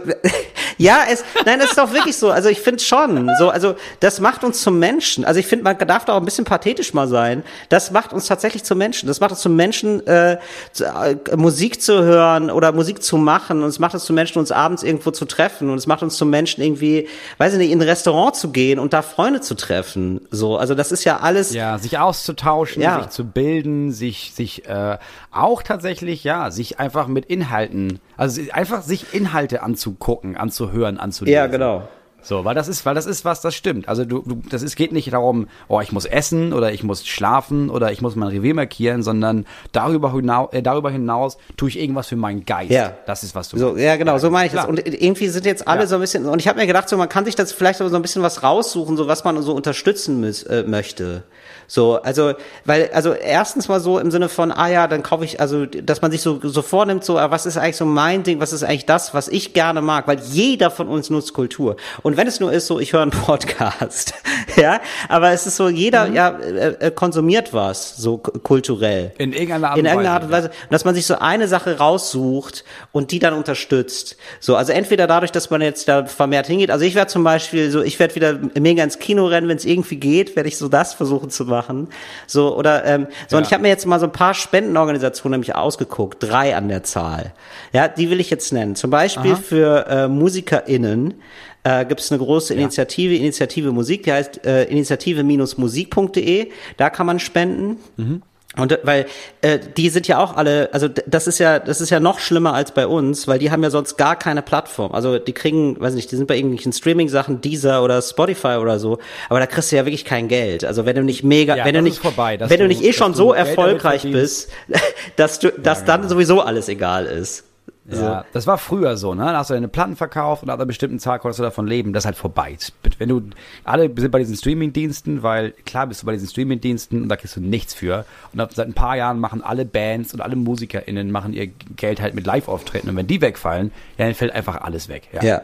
ja, es, nein, das ist doch wirklich so. Also ich finde schon, so, also das macht uns zum Menschen. Also ich finde, man darf da auch ein bisschen pathetisch mal sein. Das macht uns tatsächlich zum Menschen. Das macht uns zum Menschen, äh, zu, äh, Musik zu hören oder Musik zu machen. Und es macht uns zum Menschen, uns abends irgendwo zu treffen. Und es macht uns zum Menschen irgendwie, weiß ich nicht, in ein Restaurant zu gehen und da Freunde zu treffen. So, also das ist ja alles. Ja, sich auszutauschen, ja. sich zu bilden, sich, sich äh, auch tatsächlich, ja, sich einfach mit Inhalten, also einfach sich Inhalte anzugucken, anzuhören, anzulesen. Ja, genau. So, weil das ist, weil das ist was, das stimmt. Also du, du, das ist, geht nicht darum, oh, ich muss essen oder ich muss schlafen oder ich muss mein Revier markieren, sondern darüber hinaus, äh, darüber hinaus tue ich irgendwas für meinen Geist. Ja. Das ist was du. So, ja, genau, so meine ich Klar. das. Und irgendwie sind jetzt alle ja. so ein bisschen, und ich habe mir gedacht, so man kann sich das vielleicht so ein bisschen was raussuchen, so was man so unterstützen müß, äh, möchte. So, also, weil, also erstens mal so im Sinne von, ah ja, dann kaufe ich, also, dass man sich so, so vornimmt, so, ah, was ist eigentlich so mein Ding, was ist eigentlich das, was ich gerne mag, weil jeder von uns nutzt Kultur. Und wenn es nur ist, so, ich höre einen Podcast, ja, aber es ist so, jeder, mhm. ja, äh, äh, konsumiert was, so kulturell. In irgendeiner Art und Weise. In irgendeiner Art und Weise. Und dass man sich so eine Sache raussucht und die dann unterstützt. So, also entweder dadurch, dass man jetzt da vermehrt hingeht, also ich werde zum Beispiel so, ich werde wieder mega ins Kino rennen, wenn es irgendwie geht, werde ich so das versuchen zu machen machen. So, oder ähm, so, ja. und ich habe mir jetzt mal so ein paar Spendenorganisationen nämlich ausgeguckt, drei an der Zahl. Ja, die will ich jetzt nennen. Zum Beispiel Aha. für äh, MusikerInnen äh, gibt es eine große Initiative, ja. Initiative Musik, die heißt äh, initiative-musik.de. Da kann man spenden. Mhm. Und weil äh, die sind ja auch alle, also das ist ja, das ist ja noch schlimmer als bei uns, weil die haben ja sonst gar keine Plattform. Also die kriegen, weiß nicht, die sind bei irgendwelchen Streaming-Sachen, Deezer oder Spotify oder so, aber da kriegst du ja wirklich kein Geld. Also wenn du nicht mega, ja, wenn du nicht, vorbei, wenn du, nicht eh schon so erfolgreich bist, dass du, dass ja, genau. dann sowieso alles egal ist. So. Ja, das war früher so, ne? Da hast du deine Platten verkauft und ab einer bestimmten Zahl konntest du davon leben. Das ist halt vorbei. Wenn du, alle sind bei diesen Streaming-Diensten, weil klar bist du bei diesen Streaming-Diensten und da kriegst du nichts für. Und seit ein paar Jahren machen alle Bands und alle MusikerInnen machen ihr Geld halt mit Live-Auftritten. Und wenn die wegfallen, ja, dann fällt einfach alles weg. Ja. ja.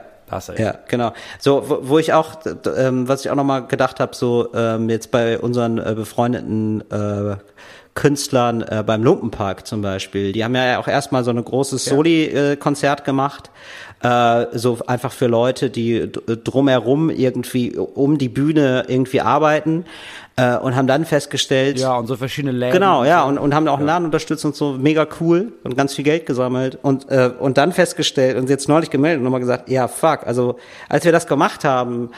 Ja, genau. So, wo, wo ich auch, ähm, was ich auch nochmal gedacht habe, so ähm, jetzt bei unseren äh, befreundeten äh, Künstlern äh, beim Lumpenpark zum Beispiel. Die haben ja auch erstmal so ein großes Soli-Konzert gemacht, äh, so einfach für Leute, die drumherum irgendwie um die Bühne irgendwie arbeiten äh, und haben dann festgestellt. Ja, und so verschiedene Läden. Genau, ja, und, und haben auch einen Laden unterstützt und so, mega cool und ganz viel Geld gesammelt und, äh, und dann festgestellt und jetzt neulich gemeldet und nochmal gesagt, ja, fuck, also als wir das gemacht haben,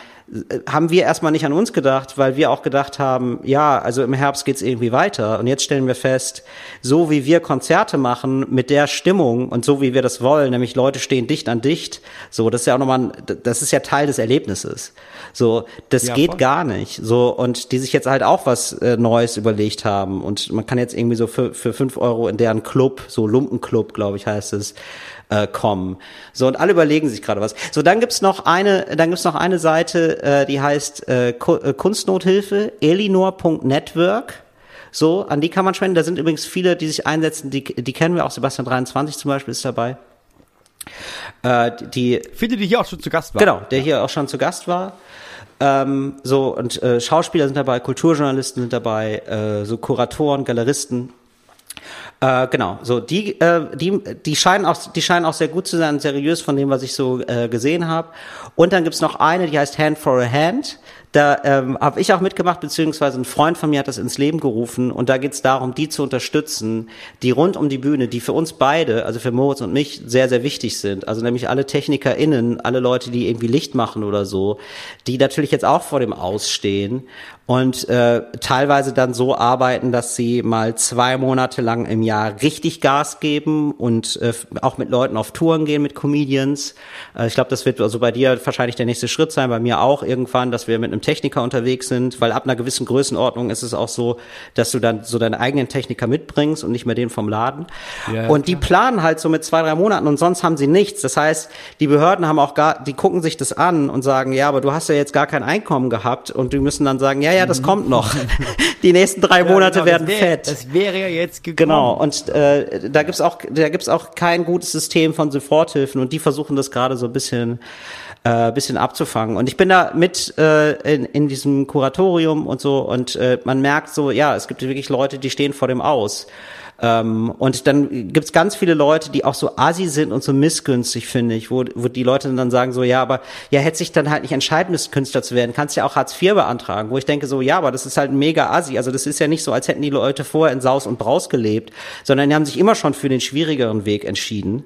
haben wir erstmal nicht an uns gedacht, weil wir auch gedacht haben, ja, also im Herbst geht's irgendwie weiter. Und jetzt stellen wir fest, so wie wir Konzerte machen, mit der Stimmung und so wie wir das wollen, nämlich Leute stehen dicht an dicht, so, das ist ja auch nochmal, das ist ja Teil des Erlebnisses. So, das ja, geht voll. gar nicht. So, und die sich jetzt halt auch was äh, Neues überlegt haben. Und man kann jetzt irgendwie so für, für fünf Euro in deren Club, so Lumpenclub, glaube ich, heißt es, äh, kommen. So und alle überlegen sich gerade was. So dann gibt's noch eine, dann gibt's noch eine Seite, äh, die heißt äh, äh Kunstnothilfe elinor.network. So, an die kann man spenden. Da sind übrigens viele, die sich einsetzen, die, die kennen wir auch. Sebastian 23 zum Beispiel ist dabei. Äh, die, viele, die hier auch schon zu Gast waren. Genau, der hier auch schon zu Gast war. Ähm, so und äh, Schauspieler sind dabei, Kulturjournalisten sind dabei, äh, so Kuratoren, Galeristen. Äh, genau, so die, äh, die, die scheinen auch, die scheinen auch sehr gut zu sein, seriös von dem, was ich so äh, gesehen habe. Und dann gibt's noch eine, die heißt Hand for a Hand. Da ähm, habe ich auch mitgemacht, beziehungsweise ein Freund von mir hat das ins Leben gerufen und da geht es darum, die zu unterstützen, die rund um die Bühne, die für uns beide, also für Moritz und mich, sehr, sehr wichtig sind. Also nämlich alle TechnikerInnen, alle Leute, die irgendwie Licht machen oder so, die natürlich jetzt auch vor dem Ausstehen und äh, teilweise dann so arbeiten, dass sie mal zwei Monate lang im Jahr richtig Gas geben und äh, auch mit Leuten auf Touren gehen, mit Comedians. Äh, ich glaube, das wird also bei dir wahrscheinlich der nächste Schritt sein, bei mir auch irgendwann, dass wir mit einem Techniker unterwegs sind, weil ab einer gewissen Größenordnung ist es auch so, dass du dann so deinen eigenen Techniker mitbringst und nicht mehr den vom Laden. Ja, und die planen halt so mit zwei, drei Monaten und sonst haben sie nichts. Das heißt, die Behörden haben auch gar, die gucken sich das an und sagen, ja, aber du hast ja jetzt gar kein Einkommen gehabt und die müssen dann sagen, ja, ja, das kommt noch. Die nächsten drei Monate ja, genau, werden wär, fett. Das wäre ja jetzt gekommen. Genau. Und äh, da gibt's auch, da gibt's auch kein gutes System von Soforthilfen und die versuchen das gerade so ein bisschen äh, bisschen abzufangen. Und ich bin da mit äh, in, in diesem Kuratorium und so und äh, man merkt so, ja, es gibt wirklich Leute, die stehen vor dem Aus. Ähm, und dann gibt's ganz viele Leute, die auch so assi sind und so missgünstig, finde ich, wo, wo die Leute dann sagen so, ja, aber ja, hätte sich dann halt nicht entscheiden müssen, Künstler zu werden, kannst ja auch Hartz IV beantragen, wo ich denke so, ja, aber das ist halt mega assi. Also das ist ja nicht so, als hätten die Leute vorher in Saus und Braus gelebt, sondern die haben sich immer schon für den schwierigeren Weg entschieden.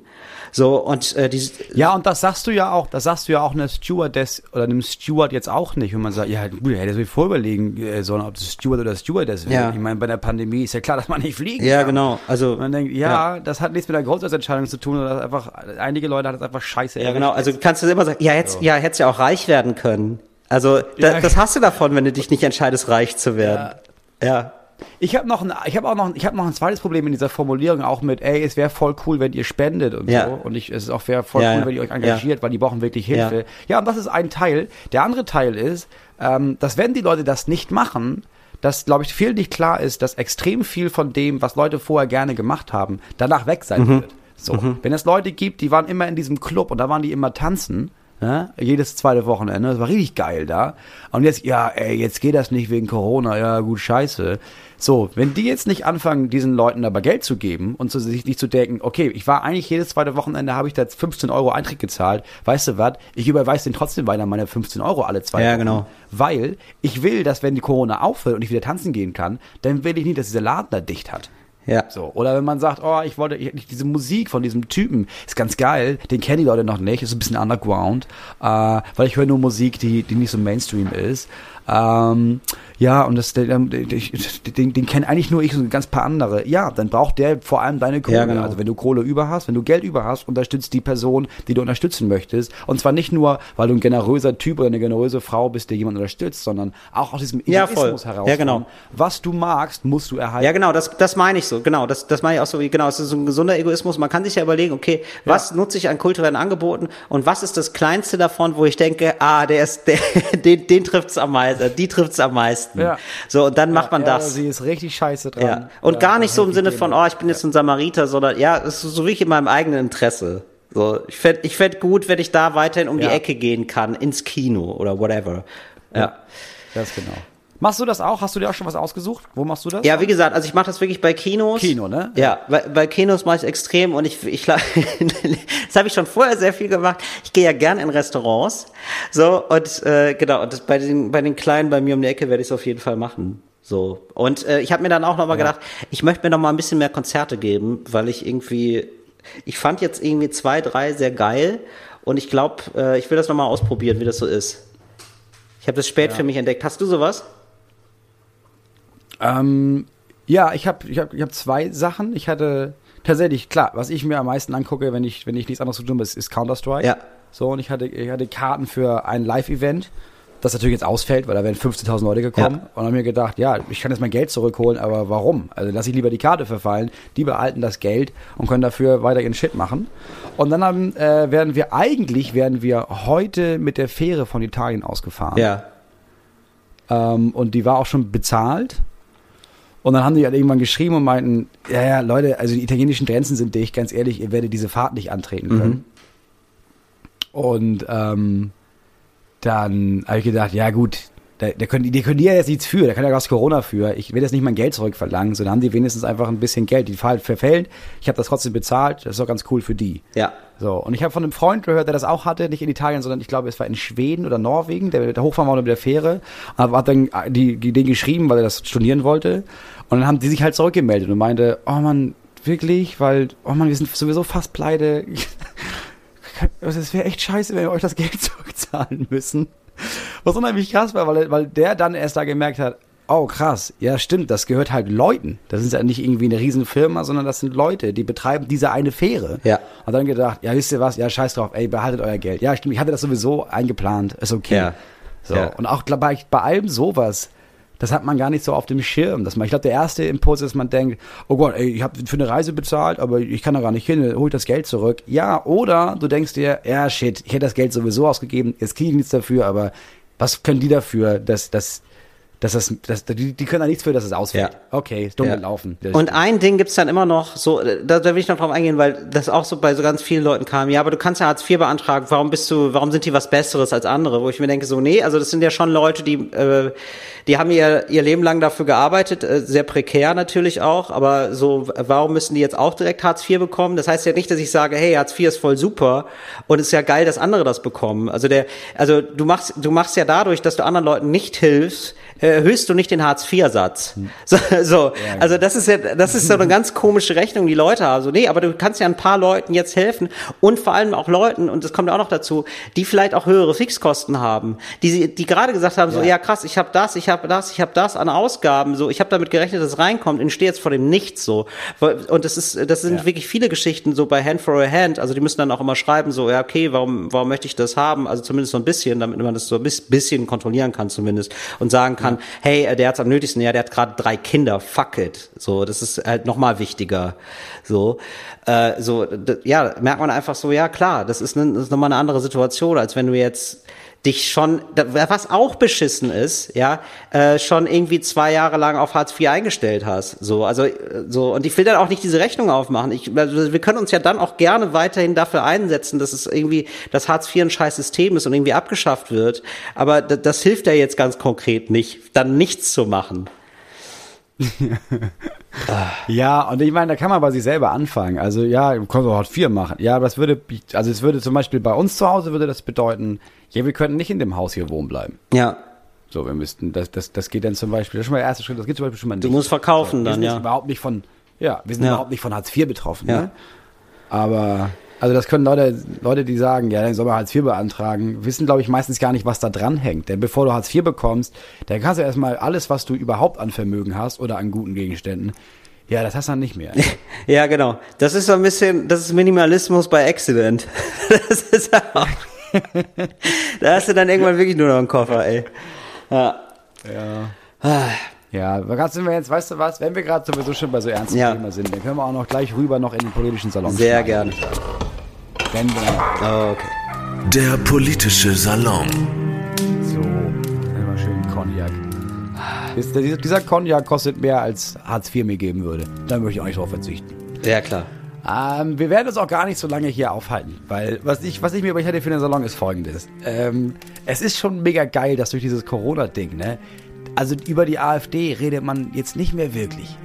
So, und äh, dieses Ja, und das sagst du ja auch, das sagst du ja auch einer Stewardess oder einem Steward jetzt auch nicht, wenn man sagt, ja, gut, hätte sich vorüberlegen äh, sollen, ob das Steward oder Stewardess wäre. Ja. Ich meine, bei der Pandemie ist ja klar, dass man nicht fliegen Ja, kann. genau. Also man denkt, ja, ja, das hat nichts mit der Grundsatzentscheidung zu tun, oder einfach einige Leute hat es einfach scheiße. Ja, genau. Also kannst du immer sagen, ja, hättest so. ja, hättest ja auch reich werden können. Also da, ja. das hast du davon, wenn du dich nicht entscheidest, reich zu werden. Ja. ja. Ich habe noch ein, ich habe auch noch, ich habe noch ein zweites Problem in dieser Formulierung auch mit, ey, es wäre voll cool, wenn ihr spendet und ja. so. Und ich, es ist auch voll ja, cool, wenn ihr euch engagiert, weil die brauchen wirklich Hilfe. Ja. und das ist ein Teil. Der andere Teil ist, ähm, dass wenn die Leute das nicht machen, dass, glaube ich, viel nicht klar ist, dass extrem viel von dem, was Leute vorher gerne gemacht haben, danach weg sein mhm. wird. So, mhm. wenn es Leute gibt, die waren immer in diesem Club und da waren die immer tanzen ja, jedes zweite Wochenende. Das war richtig geil da. Und jetzt, ja, ey, jetzt geht das nicht wegen Corona. Ja, gut, scheiße. So, wenn die jetzt nicht anfangen, diesen Leuten aber Geld zu geben und zu, sich nicht zu denken, okay, ich war eigentlich jedes zweite Wochenende, habe ich da 15 Euro Eintritt gezahlt. Weißt du was? Ich überweise den trotzdem weiter meine 15 Euro alle zwei ja, Wochen. genau. Weil ich will, dass wenn die Corona aufhört und ich wieder tanzen gehen kann, dann will ich nicht, dass dieser Laden da dicht hat. Ja. So. Oder wenn man sagt, oh, ich wollte, ich, diese Musik von diesem Typen ist ganz geil, den kennen die Leute noch nicht, ist ein bisschen underground, äh, weil ich höre nur Musik, die, die nicht so Mainstream ist. Ähm, ja, und das, den, den, den kennen eigentlich nur ich und ein ganz paar andere. Ja, dann braucht der vor allem deine Kohle. Ja, genau. Also wenn du Kohle über hast, wenn du Geld über hast, unterstützt die Person, die du unterstützen möchtest. Und zwar nicht nur, weil du ein generöser Typ oder eine generöse Frau bist, der jemand unterstützt, sondern auch aus diesem Egoismus ja, heraus. Ja, genau. Was du magst, musst du erhalten. Ja, genau, das, das meine ich so. Genau, das, das meine ich auch so. Genau, es ist so ein gesunder Egoismus. Man kann sich ja überlegen, okay, was ja. nutze ich an kulturellen Angeboten und was ist das Kleinste davon, wo ich denke, ah, der ist, der, den, den trifft's am meisten, die trifft's am meisten. Ja. So, und dann macht man das. Sie ist richtig scheiße dran. Ja. Und gar nicht so im Sinne von, oh, ich bin jetzt ein Samariter, sondern ja, es ist so wirklich in meinem eigenen Interesse. So, ich fände ich fänd gut, wenn ich da weiterhin um die Ecke gehen kann, ins Kino oder whatever. Ja. Ganz genau. Machst du das auch? Hast du dir auch schon was ausgesucht? Wo machst du das? Ja, wie gesagt, also ich mache das wirklich bei Kinos. Kino, ne? Ja, bei, bei Kinos mache ich extrem und ich, ich das habe ich schon vorher sehr viel gemacht. Ich gehe ja gern in Restaurants. So, und äh, genau, und das, bei den, bei den Kleinen bei mir um die Ecke werde ich es auf jeden Fall machen. So. Und äh, ich habe mir dann auch nochmal ja. gedacht, ich möchte mir noch mal ein bisschen mehr Konzerte geben, weil ich irgendwie, ich fand jetzt irgendwie zwei, drei sehr geil und ich glaube, äh, ich will das nochmal ausprobieren, wie das so ist. Ich habe das spät ja. für mich entdeckt. Hast du sowas? Ähm, ja, ich habe ich hab, ich hab zwei Sachen. Ich hatte tatsächlich, klar, was ich mir am meisten angucke, wenn ich, wenn ich nichts anderes zu tun habe, ist, ist Counter-Strike. Ja. So, und ich hatte, ich hatte Karten für ein Live-Event, das natürlich jetzt ausfällt, weil da wären 15.000 Leute gekommen. Ja. Und habe mir gedacht, ja, ich kann jetzt mein Geld zurückholen, aber warum? Also lasse ich lieber die Karte verfallen, die behalten das Geld und können dafür weiter ihren Shit machen. Und dann haben, äh, werden wir, eigentlich werden wir heute mit der Fähre von Italien ausgefahren. Ja. Ähm, und die war auch schon bezahlt. Und dann haben die halt irgendwann geschrieben und meinten, ja, ja, Leute, also die italienischen Grenzen sind dicht, ganz ehrlich, ihr werdet diese Fahrt nicht antreten können. Mhm. Und ähm, dann habe ich gedacht, ja gut, da, da können, die können die ja jetzt nichts für, da kann ja gar Corona für. Ich will jetzt nicht mein Geld zurückverlangen, sondern haben die wenigstens einfach ein bisschen Geld. Die Fahrt verfällt, ich habe das trotzdem bezahlt, das ist doch ganz cool für die. Ja. So, und ich habe von einem Freund gehört, der das auch hatte, nicht in Italien, sondern ich glaube, es war in Schweden oder Norwegen, der, der hochfahren wollte mit der Fähre, aber hat dann die, die, den geschrieben, weil er das studieren wollte. Und dann haben die sich halt zurückgemeldet und meinte, oh man, wirklich, weil, oh man, wir sind sowieso fast pleite. Es wäre echt scheiße, wenn wir euch das Geld zurückzahlen müssen. Was unheimlich krass war, weil, weil der dann erst da gemerkt hat, oh krass, ja stimmt, das gehört halt Leuten. Das ist ja nicht irgendwie eine Riesenfirma, sondern das sind Leute, die betreiben diese eine Fähre. Ja. Und dann gedacht, ja wisst ihr was, ja scheiß drauf, ey, behaltet euer Geld. Ja stimmt, ich hatte das sowieso eingeplant, ist okay. Ja. So. Ja. Und auch bei, bei allem sowas, das hat man gar nicht so auf dem Schirm. Dass man, ich glaube, der erste Impuls ist, dass man denkt, oh Gott, ey, ich habe für eine Reise bezahlt, aber ich kann da gar nicht hin, hol das Geld zurück. Ja, oder du denkst dir, ja, shit, ich hätte das Geld sowieso ausgegeben, jetzt kriege ich nichts dafür, aber was können die dafür, dass, dass dass das, das die, die können da nichts für, dass es ausfällt. Ja. Okay, dumm ja. gelaufen. Und ein Ding gibt's dann immer noch, so, da, da will ich noch drauf eingehen, weil das auch so bei so ganz vielen Leuten kam, ja, aber du kannst ja Hartz IV beantragen, warum bist du, warum sind die was Besseres als andere? Wo ich mir denke, so, nee, also das sind ja schon Leute, die, äh, die haben ihr, ihr Leben lang dafür gearbeitet, äh, sehr prekär natürlich auch, aber so, warum müssen die jetzt auch direkt Hartz IV bekommen? Das heißt ja nicht, dass ich sage, hey, Hartz IV ist voll super und es ist ja geil, dass andere das bekommen. Also der, also du machst, du machst ja dadurch, dass du anderen Leuten nicht hilfst, äh, erhöhst du nicht den Hartz-IV-Satz. Hm. So, so. Ja, also das ist ja, das ist so eine ganz komische Rechnung, die Leute haben. So, nee, aber du kannst ja ein paar Leuten jetzt helfen und vor allem auch Leuten, und das kommt ja auch noch dazu, die vielleicht auch höhere Fixkosten haben, die, die gerade gesagt haben, so, ja, ja krass, ich habe das, ich habe das, ich habe das an Ausgaben, so, ich habe damit gerechnet, dass es reinkommt, und stehe jetzt vor dem Nichts, so. Und das ist, das sind ja. wirklich viele Geschichten, so bei Hand for a Hand, also die müssen dann auch immer schreiben, so, ja, okay, warum, warum möchte ich das haben? Also zumindest so ein bisschen, damit man das so ein bisschen kontrollieren kann zumindest und sagen kann, hey, der hat's am nötigsten, ja, der hat gerade drei Kinder, fuck it. So, das ist halt nochmal wichtiger. So, äh, so, ja, merkt man einfach so, ja klar, das ist, ne, das ist nochmal eine andere Situation, als wenn du jetzt dich schon, was auch beschissen ist, ja, äh, schon irgendwie zwei Jahre lang auf Hartz IV eingestellt hast. So, also so und ich will dann auch nicht diese Rechnung aufmachen. Ich, also wir können uns ja dann auch gerne weiterhin dafür einsetzen, dass es irgendwie, dass Hartz IV ein scheiß System ist und irgendwie abgeschafft wird. Aber das hilft ja jetzt ganz konkret nicht, dann nichts zu machen. ja, und ich meine, da kann man bei sich selber anfangen. Also ja, du kannst auch Hartz IV machen. Ja, das würde, also es würde zum Beispiel bei uns zu Hause würde das bedeuten, ja, wir könnten nicht in dem Haus hier wohnen bleiben. Ja. So, wir müssten, das, das, das geht dann zum Beispiel, das ist schon mal der erste Schritt, das geht zum Beispiel schon mal nicht. Du musst verkaufen so, dann, ja. Wir sind überhaupt nicht von, ja, wir sind ja. überhaupt nicht von Hartz IV betroffen, ja. ne? Aber, Also das können Leute, Leute, die sagen, ja, dann soll man Hartz IV beantragen, wissen, glaube ich, meistens gar nicht, was da dran hängt. Denn bevor du Hartz IV bekommst, dann kannst du erstmal alles, was du überhaupt an Vermögen hast oder an guten Gegenständen, ja, das hast du dann nicht mehr. ja, genau. Das ist so ein bisschen, das ist Minimalismus bei Accident. Das ist auch, da hast du dann irgendwann wirklich nur noch einen Koffer, ey. Ja. Ja. Ja, gerade sind wir jetzt, weißt du was, wenn wir gerade sowieso schon bei so ernsten ja. Themen sind, dann können wir auch noch gleich rüber noch in den politischen Salon. Sehr gerne. Wenn wir. Oh, okay. Der politische Salon. So, immer schön Cognac. Dieser, dieser Cognac kostet mehr als Hartz IV mir geben würde. Da möchte ich auch nicht drauf verzichten. Ja, klar. Ähm, wir werden uns auch gar nicht so lange hier aufhalten, weil was ich, was ich mir über hätte für den Salon ist folgendes. Ähm, es ist schon mega geil, dass durch dieses Corona-Ding, ne, also über die AfD redet man jetzt nicht mehr wirklich.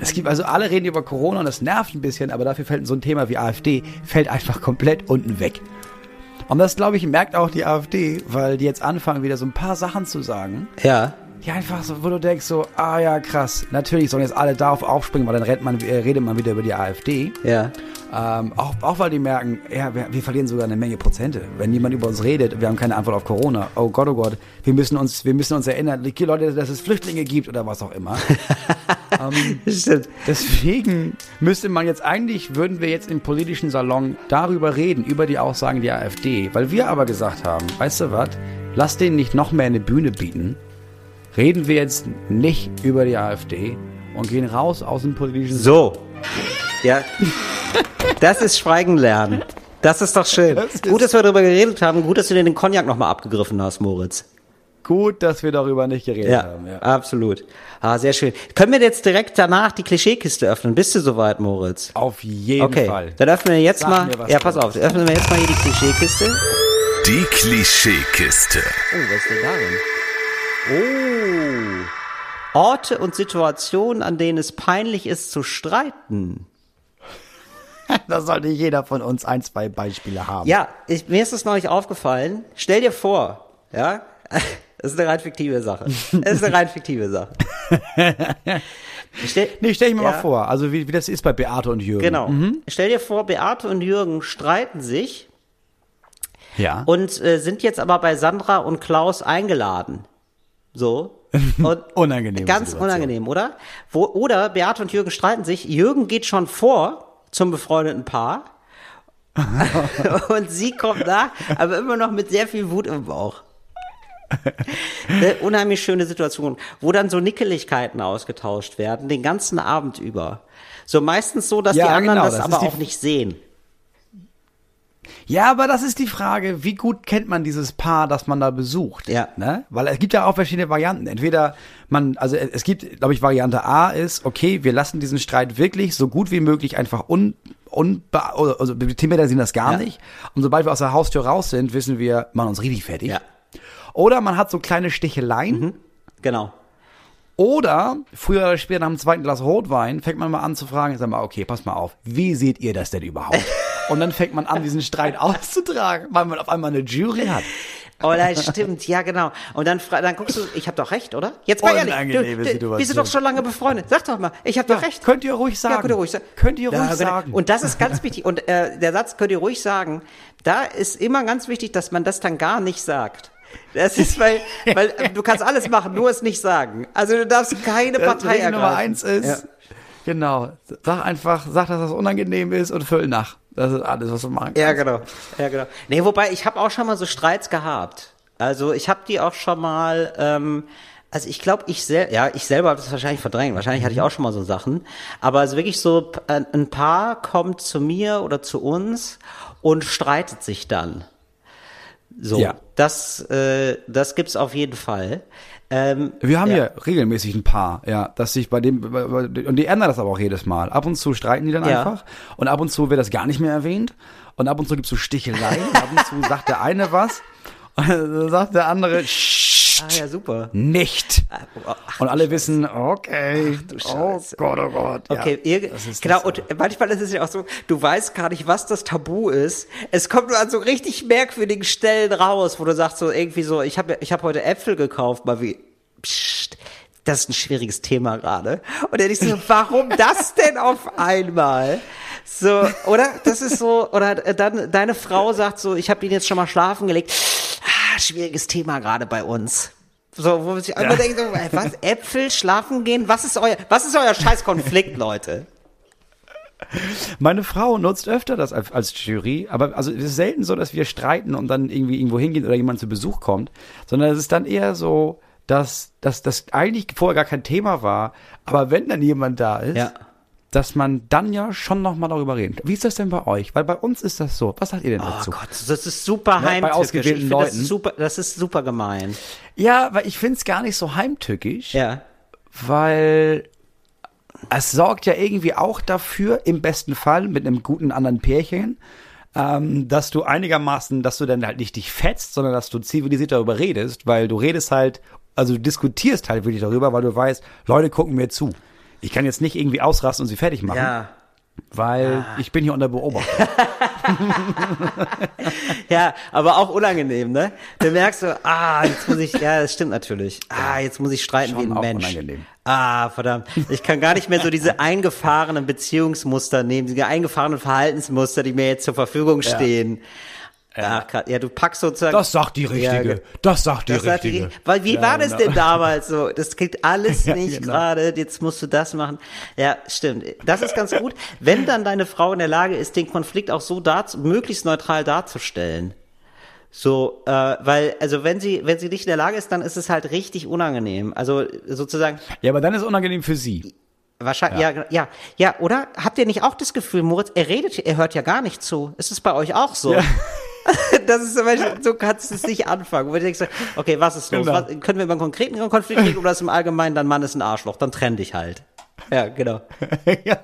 Es gibt also alle reden über Corona und das nervt ein bisschen, aber dafür fällt so ein Thema wie AfD fällt einfach komplett unten weg. Und das glaube ich merkt auch die AfD, weil die jetzt anfangen wieder so ein paar Sachen zu sagen. Ja. Die einfach so, wo du denkst so, ah ja krass, natürlich sollen jetzt alle darauf aufspringen, weil dann redet man, äh, redet man wieder über die AfD. Ja. Ähm, auch, auch weil die merken, ja, wir, wir, verlieren sogar eine Menge Prozente. Wenn jemand über uns redet, wir haben keine Antwort auf Corona. Oh Gott, oh Gott, wir müssen uns, wir müssen uns erinnern, die Leute, dass es Flüchtlinge gibt oder was auch immer. ähm, deswegen müsste man jetzt eigentlich, würden wir jetzt im politischen Salon darüber reden, über die Aussagen der AfD. Weil wir aber gesagt haben, weißt du was, lass denen nicht noch mehr eine Bühne bieten. Reden wir jetzt nicht über die AfD und gehen raus aus dem politischen. So. Ja. Das ist Schweigen lernen. Das ist doch schön. Das gut, dass wir darüber geredet haben. Gut, dass du dir den Cognac nochmal abgegriffen hast, Moritz. Gut, dass wir darüber nicht geredet ja, haben. Ja, absolut. Ah, sehr schön. Können wir jetzt direkt danach die Klischeekiste öffnen? Bist du soweit, Moritz? Auf jeden okay. Fall. Dann öffnen wir jetzt Sag mal. Ja, pass auf. Öffnen wir jetzt mal hier die Klischeekiste. Die Klischeekiste. Oh, was ist denn darin? Oh. Orte und Situationen, an denen es peinlich ist zu streiten. da sollte jeder von uns ein, zwei Beispiele haben. Ja, ich, mir ist das noch nicht aufgefallen. Stell dir vor, ja, das ist eine rein fiktive Sache. Das ist eine rein fiktive Sache. Stell, nee, stell ich mir ja. mal vor, also wie, wie das ist bei Beate und Jürgen. Genau. Mhm. Stell dir vor, Beate und Jürgen streiten sich. Ja. Und äh, sind jetzt aber bei Sandra und Klaus eingeladen. So. Und unangenehm. Ganz Situation. unangenehm, oder? Wo, oder Beate und Jürgen streiten sich. Jürgen geht schon vor zum befreundeten Paar. und sie kommt nach, aber immer noch mit sehr viel Wut im Bauch. Eine unheimlich schöne Situation, wo dann so Nickeligkeiten ausgetauscht werden, den ganzen Abend über. So meistens so, dass ja, die anderen genau, das, das aber auch nicht sehen. Ja, aber das ist die Frage, wie gut kennt man dieses Paar, das man da besucht? Ja. Ne? Weil es gibt ja auch verschiedene Varianten. Entweder man, also es gibt, glaube ich, Variante A ist, okay, wir lassen diesen Streit wirklich so gut wie möglich einfach un, un also wir thematisieren das gar ja. nicht. Und sobald wir aus der Haustür raus sind, wissen wir, machen uns richtig fertig. Ja. Oder man hat so kleine Sticheleien. Mhm. Genau. Oder früher oder später nach dem zweiten Glas Rotwein fängt man mal an zu fragen, sag mal, okay, pass mal auf, wie seht ihr das denn überhaupt? Und dann fängt man an, diesen Streit auszutragen, weil man auf einmal eine Jury hat. Oh, das stimmt, ja genau. Und dann, dann guckst du, ich habe doch recht, oder? Jetzt mal ehrlich, du, du, wir sind doch schon lange befreundet. Sag doch mal, ich habe ja, doch recht. Könnt ihr ruhig sagen. Ja, könnt ihr ruhig sagen. Könnt ihr ruhig ja, sagen. Und das ist ganz wichtig. Und äh, der Satz könnt ihr ruhig sagen, da ist immer ganz wichtig, dass man das dann gar nicht sagt. Das ist, weil, weil du kannst alles machen, nur es nicht sagen. Also du darfst keine das Partei ergreifen. Nummer eins ist, ja. genau, sag einfach, sag, dass das unangenehm ist und füll nach. Das ist alles, was du machen kannst. Ja, genau. Ja, genau. Nee, wobei, ich habe auch schon mal so Streits gehabt. Also ich habe die auch schon mal, ähm, also ich glaube, ich selber, ja, ich selber habe das wahrscheinlich verdrängt. Wahrscheinlich hatte ich auch schon mal so Sachen. Aber also wirklich so, ein Paar kommt zu mir oder zu uns und streitet sich dann. So, ja. das, äh, das gibt's auf jeden Fall. Ähm, wir haben ja. ja. regelmäßig ein paar, ja, dass sich bei dem, und die ändern das aber auch jedes Mal. Ab und zu streiten die dann ja. einfach und ab und zu wird das gar nicht mehr erwähnt und ab und zu gibt's so Sticheleien, ab und zu sagt der eine was und dann sagt der andere, Ah, ja, super. Nicht. Ach, und alle Scheiße. wissen, okay. Ach, du oh Scheiße. Gott, oh Gott. Okay, ja, ihr, genau, und manchmal ist es ja auch so, du weißt gar nicht, was das Tabu ist. Es kommt nur an so richtig merkwürdigen Stellen raus, wo du sagst so irgendwie so, ich habe ich hab heute Äpfel gekauft, mal wie, pssst, das ist ein schwieriges Thema gerade. Und dann ich so, warum das denn auf einmal? So, oder? Das ist so, oder dann deine Frau sagt so, ich habe ihn jetzt schon mal schlafen gelegt. Ah, schwieriges Thema gerade bei uns. So, wo man sich einfach ja. denkt, so, was, Äpfel, schlafen gehen? Was ist euer, was ist euer scheiß Konflikt, Leute? Meine Frau nutzt öfter das als, Jury, aber also es ist selten so, dass wir streiten und dann irgendwie irgendwo hingehen oder jemand zu Besuch kommt, sondern es ist dann eher so, dass, dass das eigentlich vorher gar kein Thema war, aber wenn dann jemand da ist, ja. Dass man dann ja schon nochmal darüber redet. Wie ist das denn bei euch? Weil bei uns ist das so. Was sagt ihr denn oh dazu? Oh Gott, das ist super heimtückisch. Bei ausgewählten Leuten. Das ist, super, das ist super gemein. Ja, weil ich finde es gar nicht so heimtückisch. Ja. Weil es sorgt ja irgendwie auch dafür, im besten Fall mit einem guten anderen Pärchen, ähm, dass du einigermaßen, dass du dann halt nicht dich fetzt, sondern dass du zivilisiert darüber redest, weil du redest halt, also du diskutierst halt wirklich darüber, weil du weißt, Leute gucken mir zu. Ich kann jetzt nicht irgendwie ausrasten und sie fertig machen. Ja weil ah. ich bin hier unter Beobachtung. ja, aber auch unangenehm, ne? Du merkst so, ah, jetzt muss ich, ja, das stimmt natürlich. Ah, jetzt muss ich streiten Schon wie ein Mensch. Unangenehm. Ah, verdammt. Ich kann gar nicht mehr so diese eingefahrenen Beziehungsmuster nehmen, diese eingefahrenen Verhaltensmuster, die mir jetzt zur Verfügung stehen. Ja. Ach, ja, du packst sozusagen. Das sagt die Richtige. Ja, das sagt die das Richtige. Die, weil wie ja, war das genau. denn damals so? Das geht alles ja, nicht genau. gerade. Jetzt musst du das machen. Ja, stimmt. Das ist ganz gut, wenn dann deine Frau in der Lage ist, den Konflikt auch so dar möglichst neutral darzustellen. So, äh, weil, also wenn sie, wenn sie nicht in der Lage ist, dann ist es halt richtig unangenehm. Also sozusagen. Ja, aber dann ist es unangenehm für sie. Wahrscheinlich, ja. ja, ja, ja, oder? Habt ihr nicht auch das Gefühl, Moritz, er redet, er hört ja gar nicht zu. Ist es bei euch auch so? Ja. das ist zum Beispiel, so kannst du es nicht anfangen. Wo du denkst, okay, was ist los? Genau. Was, können wir über einen konkreten Konflikt reden oder ist im Allgemeinen, dein Mann ist ein Arschloch, dann trenn dich halt. Ja, genau. ja.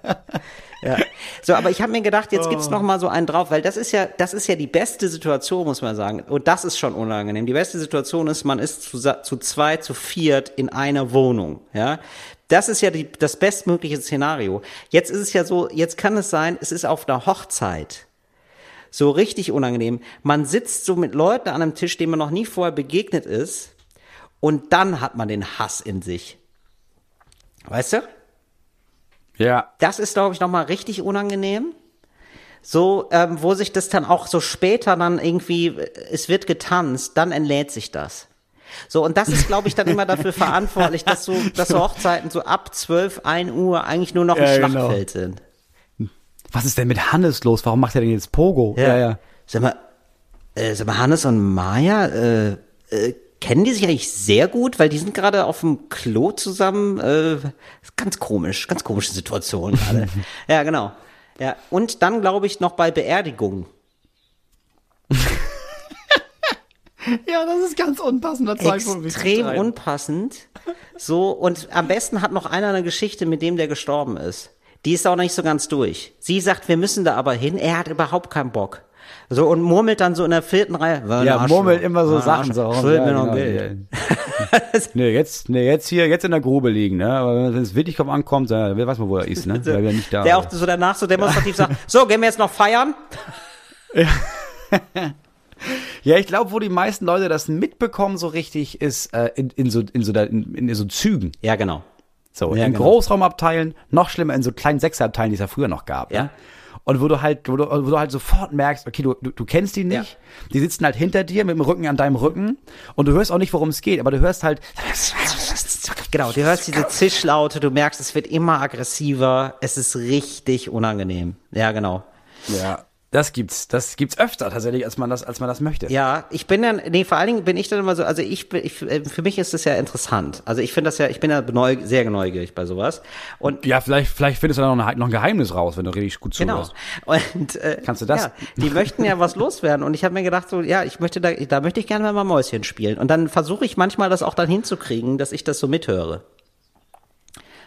ja. So, aber ich habe mir gedacht, jetzt gibt's oh. noch mal so einen drauf, weil das ist ja, das ist ja die beste Situation, muss man sagen. Und das ist schon unangenehm. Die beste Situation ist, man ist zu, zu zwei, zu viert in einer Wohnung. Ja, das ist ja die, das bestmögliche Szenario. Jetzt ist es ja so, jetzt kann es sein, es ist auf einer Hochzeit so richtig unangenehm. Man sitzt so mit Leuten an einem Tisch, dem man noch nie vorher begegnet ist, und dann hat man den Hass in sich. Weißt du? Ja. Das ist, glaube ich, nochmal richtig unangenehm. So, ähm, wo sich das dann auch so später dann irgendwie, es wird getanzt, dann entlädt sich das. So, und das ist, glaube ich, dann immer dafür verantwortlich, dass so, dass so Hochzeiten so ab 12, 1 Uhr eigentlich nur noch ein ja, genau. Schlachtfeld genau. sind was ist denn mit Hannes los? Warum macht er denn jetzt Pogo? Ja, ja. ja. Sag mal, äh, sag mal, Hannes und Maya, äh, äh, kennen die sich eigentlich sehr gut, weil die sind gerade auf dem Klo zusammen. Äh, ganz komisch, ganz komische Situation gerade. ja, genau. Ja, und dann glaube ich noch bei Beerdigungen. ja, das ist ganz unpassender Zeitpunkt. Extrem unpassend. So, und am besten hat noch einer eine Geschichte mit dem, der gestorben ist. Die ist auch nicht so ganz durch. Sie sagt, wir müssen da aber hin. Er hat überhaupt keinen Bock. So und murmelt dann so in der vierten Reihe. Ja, murmelt immer so Sachen so. Mir noch genau, nee, jetzt, nee, jetzt hier, jetzt in der Grube liegen, ne? Aber wenn es wirklich kaum ankommt, dann weiß man, wo er ist, ne? Weil er nicht da. Der auch so danach so demonstrativ sagt, so, gehen wir jetzt noch feiern? Ja. Ja, ich glaube, wo die meisten Leute das mitbekommen, so richtig, ist äh, in, in, so, in, so, in, in so Zügen. Ja, genau. So, ja, in genau. Großraumabteilen, noch schlimmer in so kleinen Sechserabteilen, die es ja früher noch gab. Ja. ja? Und wo du halt, wo du, wo du halt sofort merkst, okay, du, du, du kennst die nicht, ja. die sitzen halt hinter dir mit dem Rücken an deinem Rücken und du hörst auch nicht, worum es geht, aber du hörst halt. Genau, du hörst diese Zischlaute, du merkst, es wird immer aggressiver, es ist richtig unangenehm. Ja, genau. Ja. Das gibt's, das gibt's öfter tatsächlich, als man das, als man das möchte. Ja, ich bin dann, nee, vor allen Dingen bin ich dann immer so, also ich, ich für mich ist das ja interessant. Also ich finde das ja, ich bin ja neu, sehr neugierig bei sowas. Und ja, vielleicht, vielleicht findest du da noch, eine, noch ein Geheimnis raus, wenn du richtig gut zuhörst. Genau. Und äh, kannst du das? Ja, die möchten ja was loswerden und ich habe mir gedacht so, ja, ich möchte da, da möchte ich gerne mal Mäuschen spielen und dann versuche ich manchmal das auch dann hinzukriegen, dass ich das so mithöre.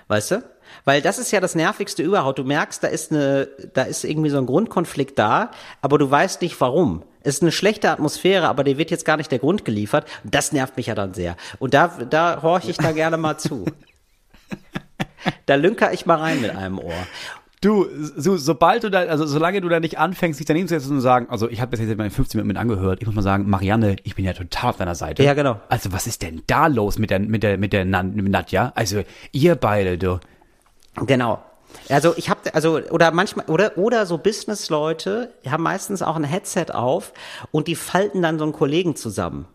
Weißt du? Weil das ist ja das Nervigste überhaupt. Du merkst, da ist eine, da ist irgendwie so ein Grundkonflikt da, aber du weißt nicht warum. Es ist eine schlechte Atmosphäre, aber dir wird jetzt gar nicht der Grund geliefert. Das nervt mich ja dann sehr. Und da, da horche ich da gerne mal zu. Da lünker ich mal rein mit einem Ohr. Du, so, sobald du da, also solange du da nicht anfängst, dich daneben zu setzen und sagen, also ich habe bis jetzt meine 15 Minuten angehört, ich muss mal sagen, Marianne, ich bin ja total auf deiner Seite. Ja, genau. Also was ist denn da los mit der, mit der, mit der Nadja? Also ihr beide, du. Genau. Also ich habe also oder manchmal oder oder so Businessleute haben meistens auch ein Headset auf und die falten dann so einen Kollegen zusammen.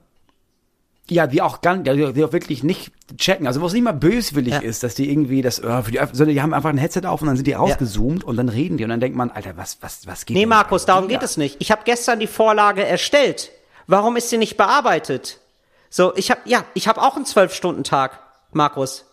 Ja, die auch ganz, die auch wirklich nicht checken. Also wo es nicht mal böswillig ja. ist, dass die irgendwie das, äh, für die, sondern die haben einfach ein Headset auf und dann sind die rausgezoomt ja. und dann reden die und dann denkt man, Alter, was, was, was geht? Nee, Markus, darum geht es nicht. Ich habe gestern die Vorlage erstellt. Warum ist sie nicht bearbeitet? So, ich habe ja, ich habe auch einen zwölf-Stunden-Tag, Markus.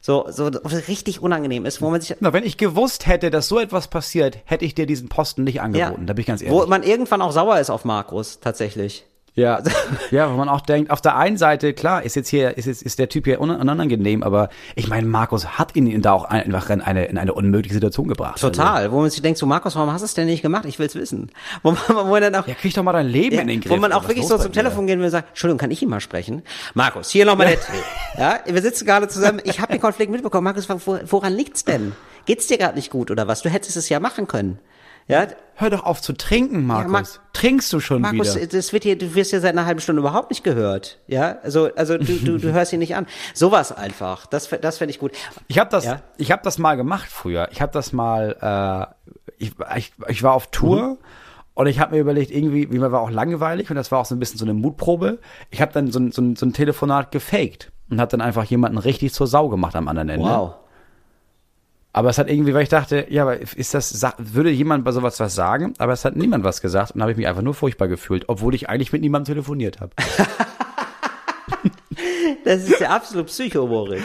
So, so richtig unangenehm ist, wo man sich. Na, wenn ich gewusst hätte, dass so etwas passiert, hätte ich dir diesen Posten nicht angeboten. Ja, da bin ich ganz ehrlich. Wo man irgendwann auch sauer ist auf Markus, tatsächlich. Ja, ja, wo man auch denkt, auf der einen Seite, klar, ist jetzt hier, ist jetzt, ist der Typ hier un unangenehm, aber ich meine, Markus hat ihn da auch einfach in eine, in eine unmögliche Situation gebracht. Total, also. wo man sich denkt, so Markus, warum hast du es denn nicht gemacht? Ich will's wissen. Wo man, wo man dann auch, ja, krieg doch mal dein Leben ja, in den Griff. Wo man auch wirklich so zum Telefon gehen will und sagt, Entschuldigung, kann ich ihn mal sprechen? Markus, hier nochmal ja. der Ja, wir sitzen gerade zusammen, ich habe den Konflikt mitbekommen. Markus, woran liegt's denn? Geht's dir gerade nicht gut oder was? Du hättest es ja machen können. Ja, Hör doch auf zu trinken, Markus. Ja, Mar Trinkst du schon Markus, wieder? das wird hier, du wirst ja seit einer halben Stunde überhaupt nicht gehört. Ja, also, also du, du, du hörst ihn nicht an. Sowas einfach. Das, das fände ich gut. Ich habe das, ja? ich habe das mal gemacht früher. Ich habe das mal, äh, ich, ich, ich war auf Tour. Mhm. Und ich habe mir überlegt, irgendwie, wie mir war auch langweilig und das war auch so ein bisschen so eine Mutprobe. Ich habe dann so ein, so, ein, so ein Telefonat gefaked und habe dann einfach jemanden richtig zur Sau gemacht am anderen Ende. Wow. Aber es hat irgendwie, weil ich dachte, ja, aber ist das, würde jemand bei sowas was sagen? Aber es hat niemand was gesagt und habe ich mich einfach nur furchtbar gefühlt, obwohl ich eigentlich mit niemandem telefoniert habe. das ist ja absolut Psycho, Moritz.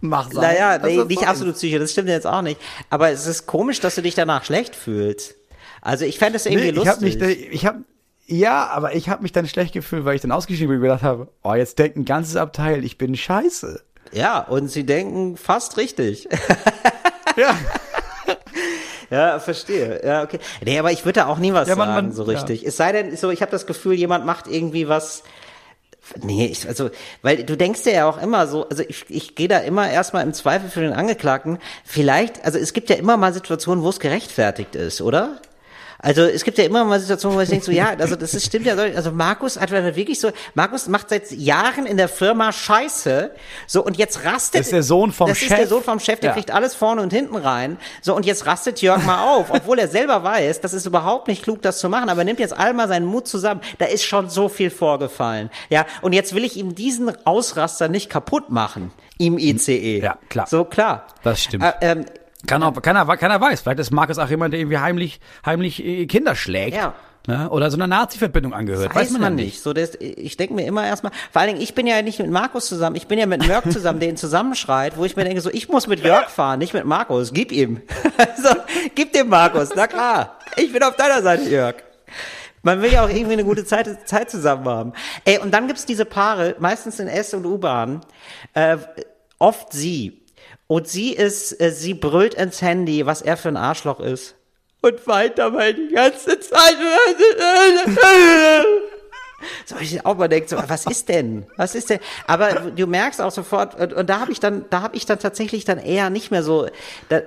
Mach sein. Naja, nee, nicht absolut Psycho, das stimmt jetzt auch nicht. Aber es ist komisch, dass du dich danach schlecht fühlst. Also ich fände es irgendwie nee, ich lustig. Hab mich, ich habe ja, aber ich habe mich dann schlecht gefühlt, weil ich dann ausgeschrieben bin und gedacht habe, oh, jetzt denkt ein ganzes Abteil, ich bin scheiße. Ja, und sie denken fast richtig. ja. Ja, verstehe. Ja, okay. Nee, aber ich würde da auch nie was ja, man, sagen, man, so richtig. Ja. Es sei denn, so, ich habe das Gefühl, jemand macht irgendwie was. Nee, ich, also, weil du denkst dir ja auch immer so, also ich, ich gehe da immer erstmal im Zweifel für den Angeklagten. Vielleicht, also es gibt ja immer mal Situationen, wo es gerechtfertigt ist, oder? Also es gibt ja immer mal Situationen, wo ich denke so, ja, also das ist, stimmt ja, also Markus hat wirklich so, Markus macht seit Jahren in der Firma Scheiße, so und jetzt rastet. Das ist der Sohn vom das Chef. Das ist der Sohn vom Chef, der ja. kriegt alles vorne und hinten rein. So und jetzt rastet Jörg mal auf, obwohl er selber weiß, das ist überhaupt nicht klug, das zu machen, aber er nimmt jetzt einmal seinen Mut zusammen. Da ist schon so viel vorgefallen, ja. Und jetzt will ich ihm diesen Ausraster nicht kaputt machen im ICE. Ja, klar. So klar. Das stimmt. Äh, ähm, kann auch, keiner, keiner weiß. Vielleicht ist Markus auch jemand, der irgendwie heimlich, heimlich äh, Kinder schlägt. Ja. Ne? Oder so einer Nazi-Verbindung angehört. Das weiß, weiß man, man nicht. So, das, ich denke mir immer erstmal, vor allen Dingen, ich bin ja nicht mit Markus zusammen, ich bin ja mit Jörg zusammen, der ihn zusammenschreit, wo ich mir denke, so, ich muss mit Jörg fahren, nicht mit Markus. Gib ihm. so, gib dem Markus, na klar. Ich bin auf deiner Seite, Jörg. Man will ja auch irgendwie eine gute Zeit, Zeit zusammen haben. Ey, und dann gibt's diese Paare, meistens in S- und U-Bahn, äh, oft sie, und sie ist, äh, sie brüllt ins Handy, was er für ein Arschloch ist. Und weint dabei die ganze Zeit. So, ich auch mal denke, so, was ist denn? Was ist denn? Aber du merkst auch sofort, und, und da habe ich dann, da habe ich dann tatsächlich dann eher nicht mehr so, da,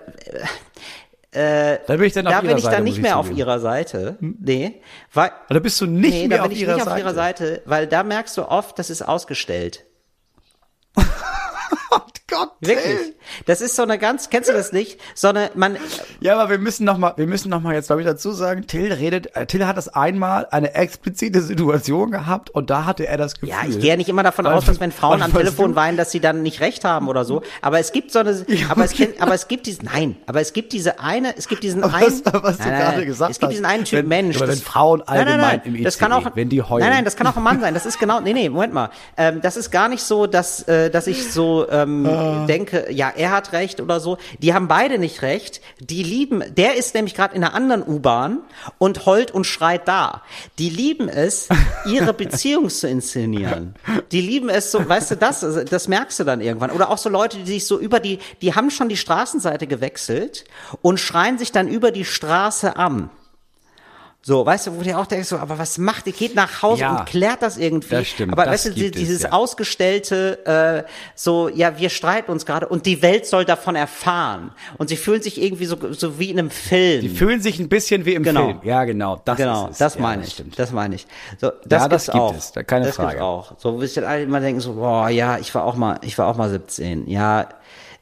äh, da bin ich dann, da bin ich dann nicht mehr auf ihrer Seite. Nee. Weil, da bist du nicht nee, mehr da bin auf, ich ihrer nicht auf ihrer Seite, weil da merkst du oft, das ist ausgestellt. Gott. Wirklich. Das ist so eine ganz, kennst du das nicht? So eine, man. Ja, aber wir müssen noch mal, wir müssen noch mal jetzt glaube ich dazu sagen, Till redet, äh, Till hat das einmal eine explizite Situation gehabt und da hatte er das Gefühl. Ja, ich gehe ja nicht immer davon aus, dass wenn Frauen am Telefon weinen, dass sie dann nicht recht haben oder so. Aber es gibt so eine, ja, aber es, aber es gibt diesen, nein, aber es gibt diese eine, es gibt diesen was, einen, was du nein, gerade gesagt es gibt diesen einen Typ wenn, Mensch. Aber wenn Frauen allgemein nein, nein, im ICE, das kann auch, wenn die heulen. Nein, nein, das kann auch ein Mann sein. Das ist genau, nee, nee, Moment mal. Ähm, das ist gar nicht so, dass, äh, dass ich so ähm, ah. denke, ja, er hat recht oder so. Die haben beide nicht recht. Die lieben, der ist nämlich gerade in einer anderen U-Bahn und heult und schreit da. Die lieben es, ihre Beziehung zu inszenieren. Die lieben es so, weißt du, das, das merkst du dann irgendwann. Oder auch so Leute, die sich so über die, die haben schon die Straßenseite gewechselt und schreien sich dann über die Straße an. So, weißt du, wo du auch denkst, so, aber was macht, ihr geht nach Hause ja, und klärt das irgendwie. Das stimmt, aber das weißt du, dieses ja. ausgestellte, äh, so, ja, wir streiten uns gerade und die Welt soll davon erfahren. Und sie fühlen sich irgendwie so, so wie in einem Film. Die fühlen sich ein bisschen wie im genau. Film. Ja, genau. Das genau, ist es. das meine ja, ich. Das meine ich. So, das, ja, das gibt auch. es, keine das Frage. Gibt's auch. So, wo sich dann alle immer denken, so, boah, ja, ich war auch mal, ich war auch mal 17. Ja,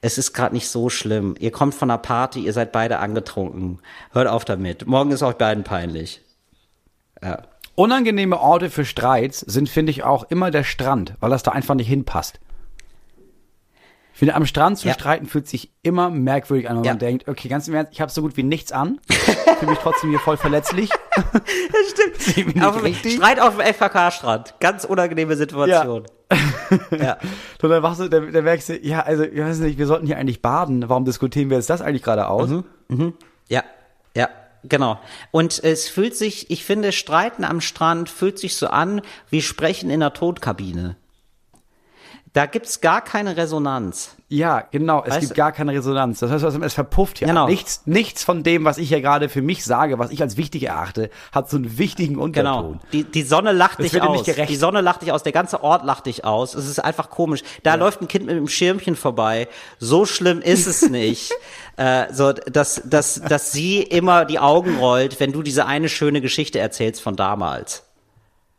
es ist gerade nicht so schlimm. Ihr kommt von einer Party, ihr seid beide angetrunken. Hört auf damit. Morgen ist euch beiden peinlich. Ja. Unangenehme Orte für Streits sind, finde ich, auch immer der Strand, weil das da einfach nicht hinpasst. Ich finde, am Strand zu ja. streiten fühlt sich immer merkwürdig an, wenn ja. man denkt, okay, ganz im Ernst, ich habe so gut wie nichts an, fühle mich trotzdem hier voll verletzlich. das stimmt. auf, Streit auf dem FKK-Strand. Ganz unangenehme Situation. Ja. ja. Und dann, wachst du, dann, dann merkst du, ja, also, ich weiß nicht, wir sollten hier eigentlich baden. Warum diskutieren wir jetzt das eigentlich gerade aus? Mhm. Mhm. Ja, ja. Genau. Und es fühlt sich, ich finde, Streiten am Strand fühlt sich so an wie Sprechen in der Todkabine. Da gibt's gar keine Resonanz. Ja, genau. Es weißt gibt gar keine Resonanz. Das heißt, es verpufft ja. Genau. Nichts, nichts von dem, was ich ja gerade für mich sage, was ich als wichtig erachte, hat so einen wichtigen Unterton. Genau. Die, die Sonne lacht das dich aus. Die Sonne lacht dich aus. Der ganze Ort lacht dich aus. Es ist einfach komisch. Da ja. läuft ein Kind mit einem Schirmchen vorbei. So schlimm ist es nicht. äh, so, dass, dass, dass sie immer die Augen rollt, wenn du diese eine schöne Geschichte erzählst von damals.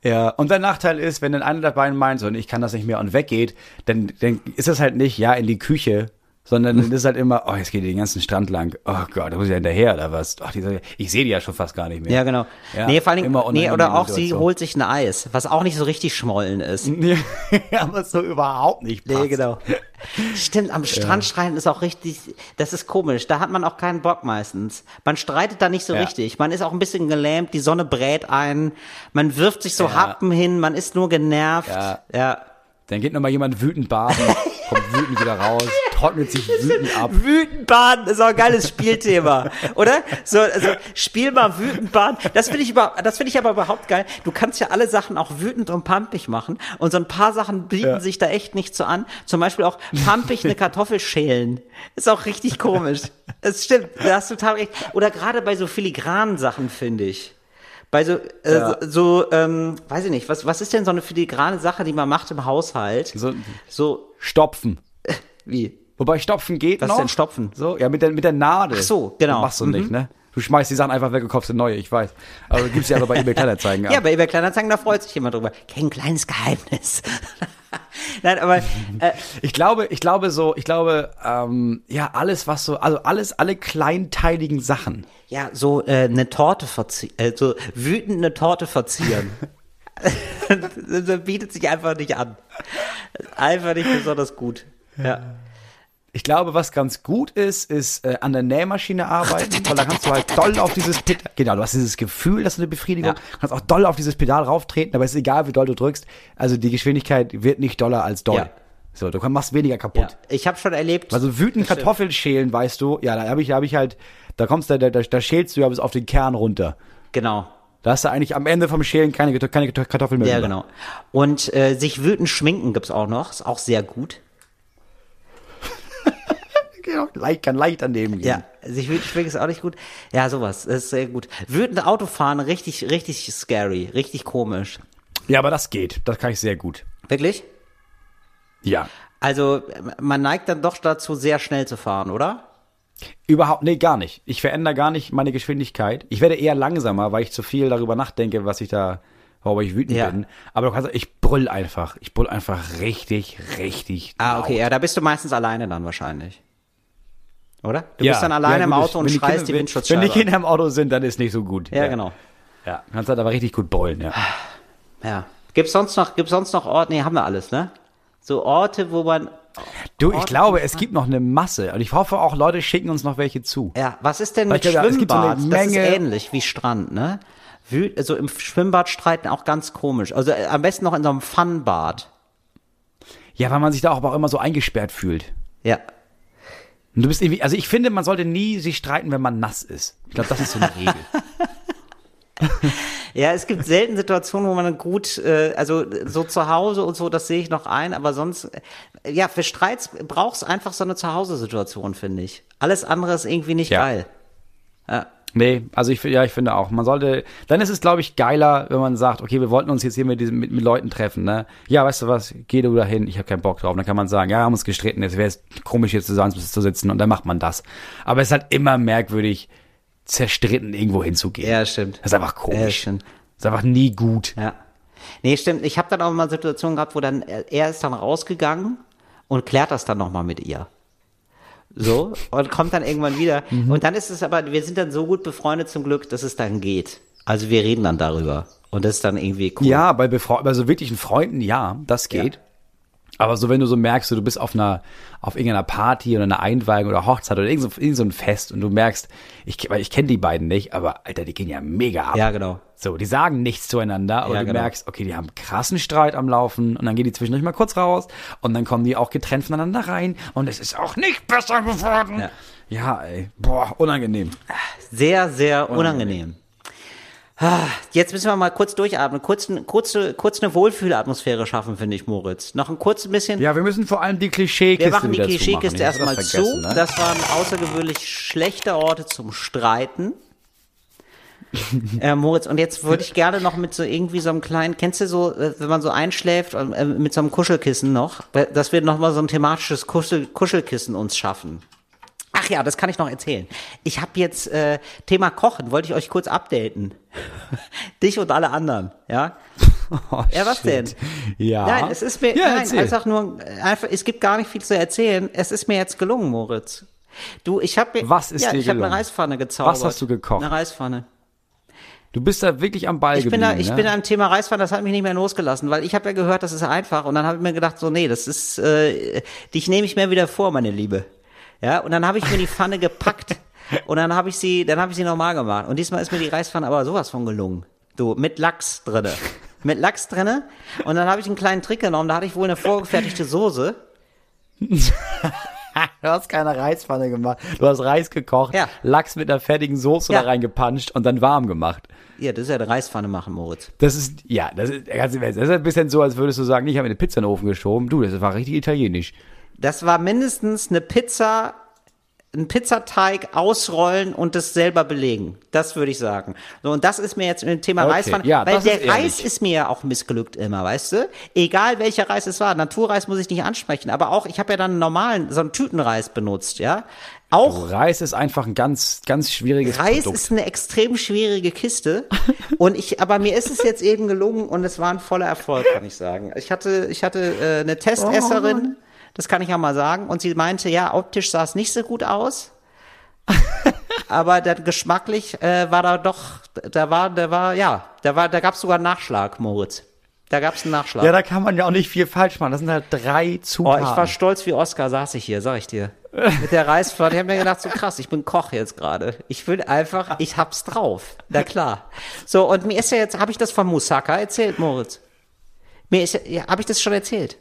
Ja, und der Nachteil ist, wenn dann einer der beiden meint, so, ich kann das nicht mehr und weggeht, dann, dann ist das halt nicht, ja, in die Küche, sondern dann ist halt immer, oh, jetzt geht den ganzen Strand lang. Oh Gott, da muss ich ja hinterher oder was? Ach, die, ich sehe die ja schon fast gar nicht mehr. Ja, genau. Ja, nee, vor allem, nee, oder auch sie holt sich ein Eis, was auch nicht so richtig schmollen ist. ja, aber so überhaupt nicht passt. Nee, genau. Stimmt, am Strand ja. streiten ist auch richtig, das ist komisch. Da hat man auch keinen Bock meistens. Man streitet da nicht so ja. richtig. Man ist auch ein bisschen gelähmt, die Sonne brät ein, man wirft sich so. Happen hin, man ist nur genervt. Ja. Dann geht nochmal jemand wütend baden, kommt wütend wieder raus, trocknet sich wütend ab. Wütend baden ist auch ein geiles Spielthema, oder? So, also spiel mal wütend baden. Das finde ich über, das finde ich aber überhaupt geil. Du kannst ja alle Sachen auch wütend und pumpig machen und so ein paar Sachen bieten ja. sich da echt nicht so an. Zum Beispiel auch pumpig eine Kartoffel schälen. Ist auch richtig komisch. Das stimmt, da hast du total recht. Oder gerade bei so filigranen Sachen, finde ich. Bei so, äh, ja. so, ähm, weiß ich nicht, was, was ist denn so eine filigrane Sache, die man macht im Haushalt? So, so Stopfen. Wie? Wobei Stopfen geht was noch. Was denn Stopfen? So, ja, mit der, mit der Nadel. Ach so, genau. Das machst du mhm. nicht, ne? Du schmeißt die Sachen einfach weg und kaufst eine neue, ich weiß. Aber also, gibt's ja aber bei eBay Kleinanzeigen. ja, bei eBay Kleinanzeigen, da freut sich jemand drüber. Kein kleines Geheimnis. Nein, aber äh, ich glaube, ich glaube so, ich glaube, ähm, ja, alles was so, also alles, alle kleinteiligen Sachen. Ja, so äh, eine Torte verziehen, äh, so wütend eine Torte verzieren. das bietet sich einfach nicht an. Einfach nicht besonders gut. Ja. Ich glaube, was ganz gut ist, ist äh, an der Nähmaschine arbeiten, weil da kannst du halt doll auf dieses Pedal, genau, du hast dieses Gefühl, dass du eine Befriedigung, ja. kannst auch doll auf dieses Pedal rauftreten, aber es ist egal, wie doll du drückst, also die Geschwindigkeit wird nicht doller als doll. Ja. So, du machst weniger kaputt. Ja. Ich habe schon erlebt. Also wütend Kartoffeln schälen, weißt du, ja, da habe ich, da hab ich halt, da kommst du, da, da, da schälst du ja bis auf den Kern runter. Genau. Da hast du eigentlich am Ende vom Schälen keine, keine Kartoffeln mehr. Ja, genau. Und äh, sich wütend schminken gibt's auch noch, ist auch sehr gut leicht, kann leicht daneben gehen. Ja, sich wütend schmecken ist auch nicht gut. Ja, sowas, das ist sehr gut. Wütend Autofahren, richtig, richtig scary, richtig komisch. Ja, aber das geht, das kann ich sehr gut. Wirklich? Ja. Also, man neigt dann doch dazu, sehr schnell zu fahren, oder? Überhaupt, nee, gar nicht. Ich verändere gar nicht meine Geschwindigkeit. Ich werde eher langsamer, weil ich zu viel darüber nachdenke, was ich da, worüber ich wütend ja. bin. Aber du kannst, ich brüll einfach. Ich brüll einfach richtig, richtig. Ah, okay, ja, da bist du meistens alleine dann wahrscheinlich. Oder? Du ja, bist dann alleine ja, im Auto und schreist Kinder, die Windschutzscheibe. Wenn die Kinder im Auto sind, dann ist nicht so gut. Ja, ja. genau. Ja, kannst halt aber richtig gut beulen, ja. Ja. Gibt's sonst noch, gibt's sonst noch Orte? Nee, haben wir alles, ne? So Orte, wo man. Du, ich glaube, es gibt noch eine Masse und ich hoffe auch, Leute schicken uns noch welche zu. Ja, was ist denn mit glaube, Schwimmbad? So das ist ähnlich wie Strand, ne? Also im Schwimmbad streiten auch ganz komisch. Also äh, am besten noch in so einem Funbad. Ja, weil man sich da auch, auch immer so eingesperrt fühlt. Ja, und du bist irgendwie, also ich finde, man sollte nie sich streiten, wenn man nass ist. Ich glaube, das ist so eine Regel. ja, es gibt selten Situationen, wo man gut, äh, also so zu Hause und so, das sehe ich noch ein, aber sonst, äh, ja, für Streits brauchst einfach so eine Zuhause-Situation, finde ich. Alles andere ist irgendwie nicht ja. geil. Ja. Nee, also ich, ja, ich finde auch, man sollte, dann ist es, glaube ich, geiler, wenn man sagt, okay, wir wollten uns jetzt hier mit, diesen, mit, mit Leuten treffen, ne? Ja, weißt du was, geh du dahin, ich habe keinen Bock drauf. dann kann man sagen, ja, haben uns gestritten, jetzt wäre es komisch, hier zusammen zu sitzen und dann macht man das. Aber es ist halt immer merkwürdig, zerstritten irgendwo hinzugehen. Ja, stimmt. Das ist einfach komisch. Ja, stimmt. Das ist einfach nie gut. Ja. Nee, stimmt. Ich habe dann auch mal Situationen gehabt, wo dann er ist dann rausgegangen und klärt das dann nochmal mit ihr. So, und kommt dann irgendwann wieder. Mhm. Und dann ist es aber, wir sind dann so gut befreundet zum Glück, dass es dann geht. Also wir reden dann darüber. Und das ist dann irgendwie cool. Ja, bei, Befre bei so wirklichen Freunden, ja, das geht. Ja. Aber so, wenn du so merkst, du bist auf einer, auf irgendeiner Party oder einer Einweihung oder Hochzeit oder irgend so, irgend so ein Fest und du merkst, ich, weil ich kenne die beiden nicht, aber Alter, die gehen ja mega ab. Ja, genau. So, die sagen nichts zueinander, aber ja, du genau. merkst, okay, die haben krassen Streit am Laufen und dann gehen die zwischendurch mal kurz raus und dann kommen die auch getrennt voneinander rein und es ist auch nicht besser geworden. Ja, ja ey, boah, unangenehm. Sehr, sehr unangenehm. unangenehm. Ah, jetzt müssen wir mal kurz durchatmen, kurz, kurz, kurz eine Wohlfühlatmosphäre schaffen, finde ich, Moritz. Noch ein kurz bisschen. Ja, wir müssen vor allem die Klischeekiste Wir machen die Klischeekiste erstmal zu. Ne? Das waren außergewöhnlich schlechte Orte zum Streiten. äh, Moritz, und jetzt würde ich gerne noch mit so irgendwie so einem kleinen, kennst du so, äh, wenn man so einschläft, äh, mit so einem Kuschelkissen noch, dass wir noch mal so ein thematisches Kuschel, Kuschelkissen uns schaffen. Ach ja, das kann ich noch erzählen. Ich habe jetzt äh, Thema Kochen, wollte ich euch kurz updaten. Dich und alle anderen, ja? Oh, ja, was shit. denn? Ja. Nein, es ist mir, ja, nein, erzähl. einfach nur, einfach, es gibt gar nicht viel zu erzählen. Es ist mir jetzt gelungen, Moritz. Du, ich habe Was ist ja, dir ich habe eine Reispfanne gezaubert. Was hast du gekocht? Eine Reispfanne. Du bist da wirklich am Ball ich geblieben. Bin da, ich ne? bin am Thema Reispfanne, das hat mich nicht mehr losgelassen, weil ich habe ja gehört, das ist einfach. Und dann habe ich mir gedacht, so, nee, das ist, äh, dich nehme ich mir wieder vor, meine Liebe. Ja, und dann habe ich mir die Pfanne gepackt und dann habe ich sie, dann habe ich sie normal gemacht. Und diesmal ist mir die Reispfanne aber sowas von gelungen. Du, mit Lachs drinne. Mit Lachs drinne. Und dann habe ich einen kleinen Trick genommen, da hatte ich wohl eine vorgefertigte Soße. du hast keine Reispfanne gemacht. Du hast Reis gekocht, ja. Lachs mit einer fertigen Soße ja. da reingepanscht und dann warm gemacht. Ja, das ist ja eine Reispfanne machen, Moritz. Das ist, ja, das ist, das ist ein bisschen so, als würdest du sagen, ich habe eine Pizza in den Ofen geschoben. Du, das war richtig italienisch. Das war mindestens eine Pizza, ein Pizzateig ausrollen und das selber belegen. Das würde ich sagen. So, und das ist mir jetzt ein Thema okay. Reispfanne, ja, weil der ist Reis ist mir ja auch missglückt immer, weißt du? Egal welcher Reis es war. Naturreis muss ich nicht ansprechen, aber auch, ich habe ja dann einen normalen, so einen Tütenreis benutzt, ja? Auch Reis ist einfach ein ganz, ganz schwieriges Reis Produkt. ist eine extrem schwierige Kiste. und ich, aber mir ist es jetzt eben gelungen und es war ein voller Erfolg, kann ich sagen. Ich hatte, ich hatte äh, eine Testesserin. Oh das kann ich ja mal sagen. Und sie meinte, ja, optisch sah es nicht so gut aus. aber der geschmacklich äh, war da doch, da war, der war, ja, da war, da gab es sogar einen Nachschlag, Moritz. Da gab es einen Nachschlag. Ja, da kann man ja auch nicht viel falsch machen. Das sind halt drei Zutaten. Oh, ich war stolz wie Oscar, saß ich hier, sag ich dir. Mit der Reispfanne. Ich habe mir gedacht, so krass, ich bin Koch jetzt gerade. Ich will einfach, ich hab's drauf. Na klar. So, und mir ist ja jetzt, habe ich das von Musaka erzählt, Moritz? Mir ist ja, habe ich das schon erzählt?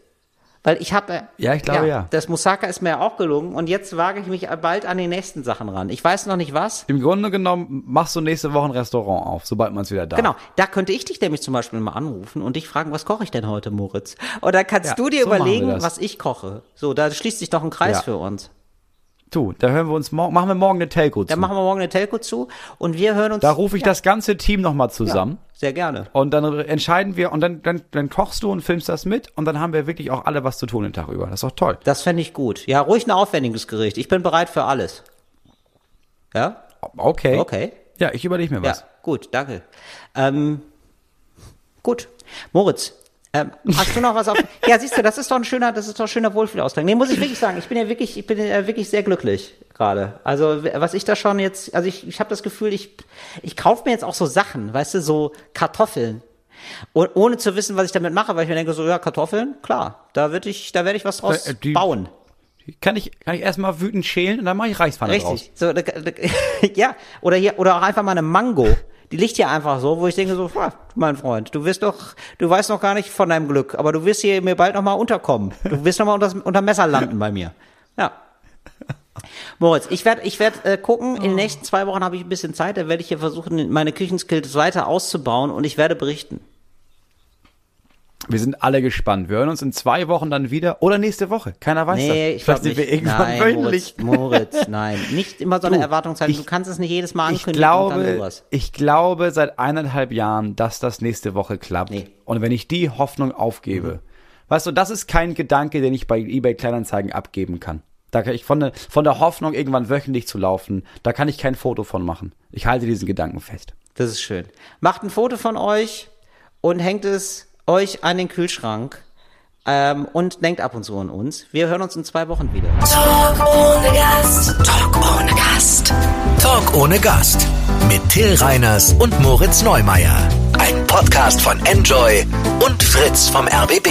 Weil ich habe. Ja, ich glaube ja, ja. Das Musaka ist mir ja auch gelungen und jetzt wage ich mich bald an die nächsten Sachen ran. Ich weiß noch nicht was. Im Grunde genommen machst du nächste Woche ein Restaurant auf, sobald man es wieder da Genau, da könnte ich dich nämlich zum Beispiel mal anrufen und dich fragen, was koche ich denn heute, Moritz? Oder kannst ja, du dir so überlegen, was ich koche? So, da schließt sich doch ein Kreis für uns. Du, da hören wir uns morgen, machen wir morgen eine Telco zu. Da machen wir morgen eine Telco zu und wir hören uns. Da rufe ich ja. das ganze Team nochmal zusammen. Ja, sehr gerne. Und dann entscheiden wir und dann, dann, dann kochst du und filmst das mit und dann haben wir wirklich auch alle was zu tun den Tag über. Das ist doch toll. Das fände ich gut. Ja, ruhig ein aufwendiges Gericht. Ich bin bereit für alles. Ja? Okay. Okay. Ja, ich überlege mir was. Ja, gut, danke. Ähm, gut. Moritz, ähm, hast du noch was auf? ja, siehst du, das ist doch ein schöner, das ist doch ein schöner Wohlfühlausgang. Nee, muss ich wirklich sagen, ich bin ja wirklich, ich bin ja wirklich sehr glücklich gerade. Also was ich da schon jetzt, also ich, ich habe das Gefühl, ich, ich kaufe mir jetzt auch so Sachen, weißt du, so Kartoffeln. Und ohne zu wissen, was ich damit mache, weil ich mir denke, so, ja, Kartoffeln, klar, da würde ich, da werde ich was draus äh, die, bauen. Kann ich, kann ich erstmal wütend schälen und dann mache ich Reispfanne Richtig. draus. So, ja, oder hier, oder auch einfach mal eine Mango. Die liegt hier einfach so, wo ich denke so, ah, mein Freund, du wirst doch, du weißt noch gar nicht von deinem Glück, aber du wirst hier mir bald noch mal unterkommen. Du wirst noch mal unter, unter Messer landen bei mir. Ja. Moritz, ich werde ich werd, äh, gucken, in den nächsten zwei Wochen habe ich ein bisschen Zeit, da werde ich hier versuchen, meine Küchenskills weiter auszubauen und ich werde berichten. Wir sind alle gespannt. Wir hören uns in zwei Wochen dann wieder oder nächste Woche. Keiner weiß nee, das. Ich Vielleicht sind wir irgendwann nein, wöchentlich. Moritz, Moritz, nein. Nicht immer so eine du, Erwartungshaltung. Du kannst es nicht jedes Mal ankündigen. Ich glaube, ich glaube seit eineinhalb Jahren, dass das nächste Woche klappt. Nee. Und wenn ich die Hoffnung aufgebe, mhm. weißt du, das ist kein Gedanke, den ich bei eBay Kleinanzeigen abgeben kann. Da kann ich von der, von der Hoffnung, irgendwann wöchentlich zu laufen, da kann ich kein Foto von machen. Ich halte diesen Gedanken fest. Das ist schön. Macht ein Foto von euch und hängt es euch an den Kühlschrank ähm, und denkt ab und zu an uns. Wir hören uns in zwei Wochen wieder. Talk ohne Gast. Talk ohne Gast. Talk ohne Gast. Mit Till Reiners und Moritz Neumeier. Ein Podcast von Enjoy und Fritz vom RBB.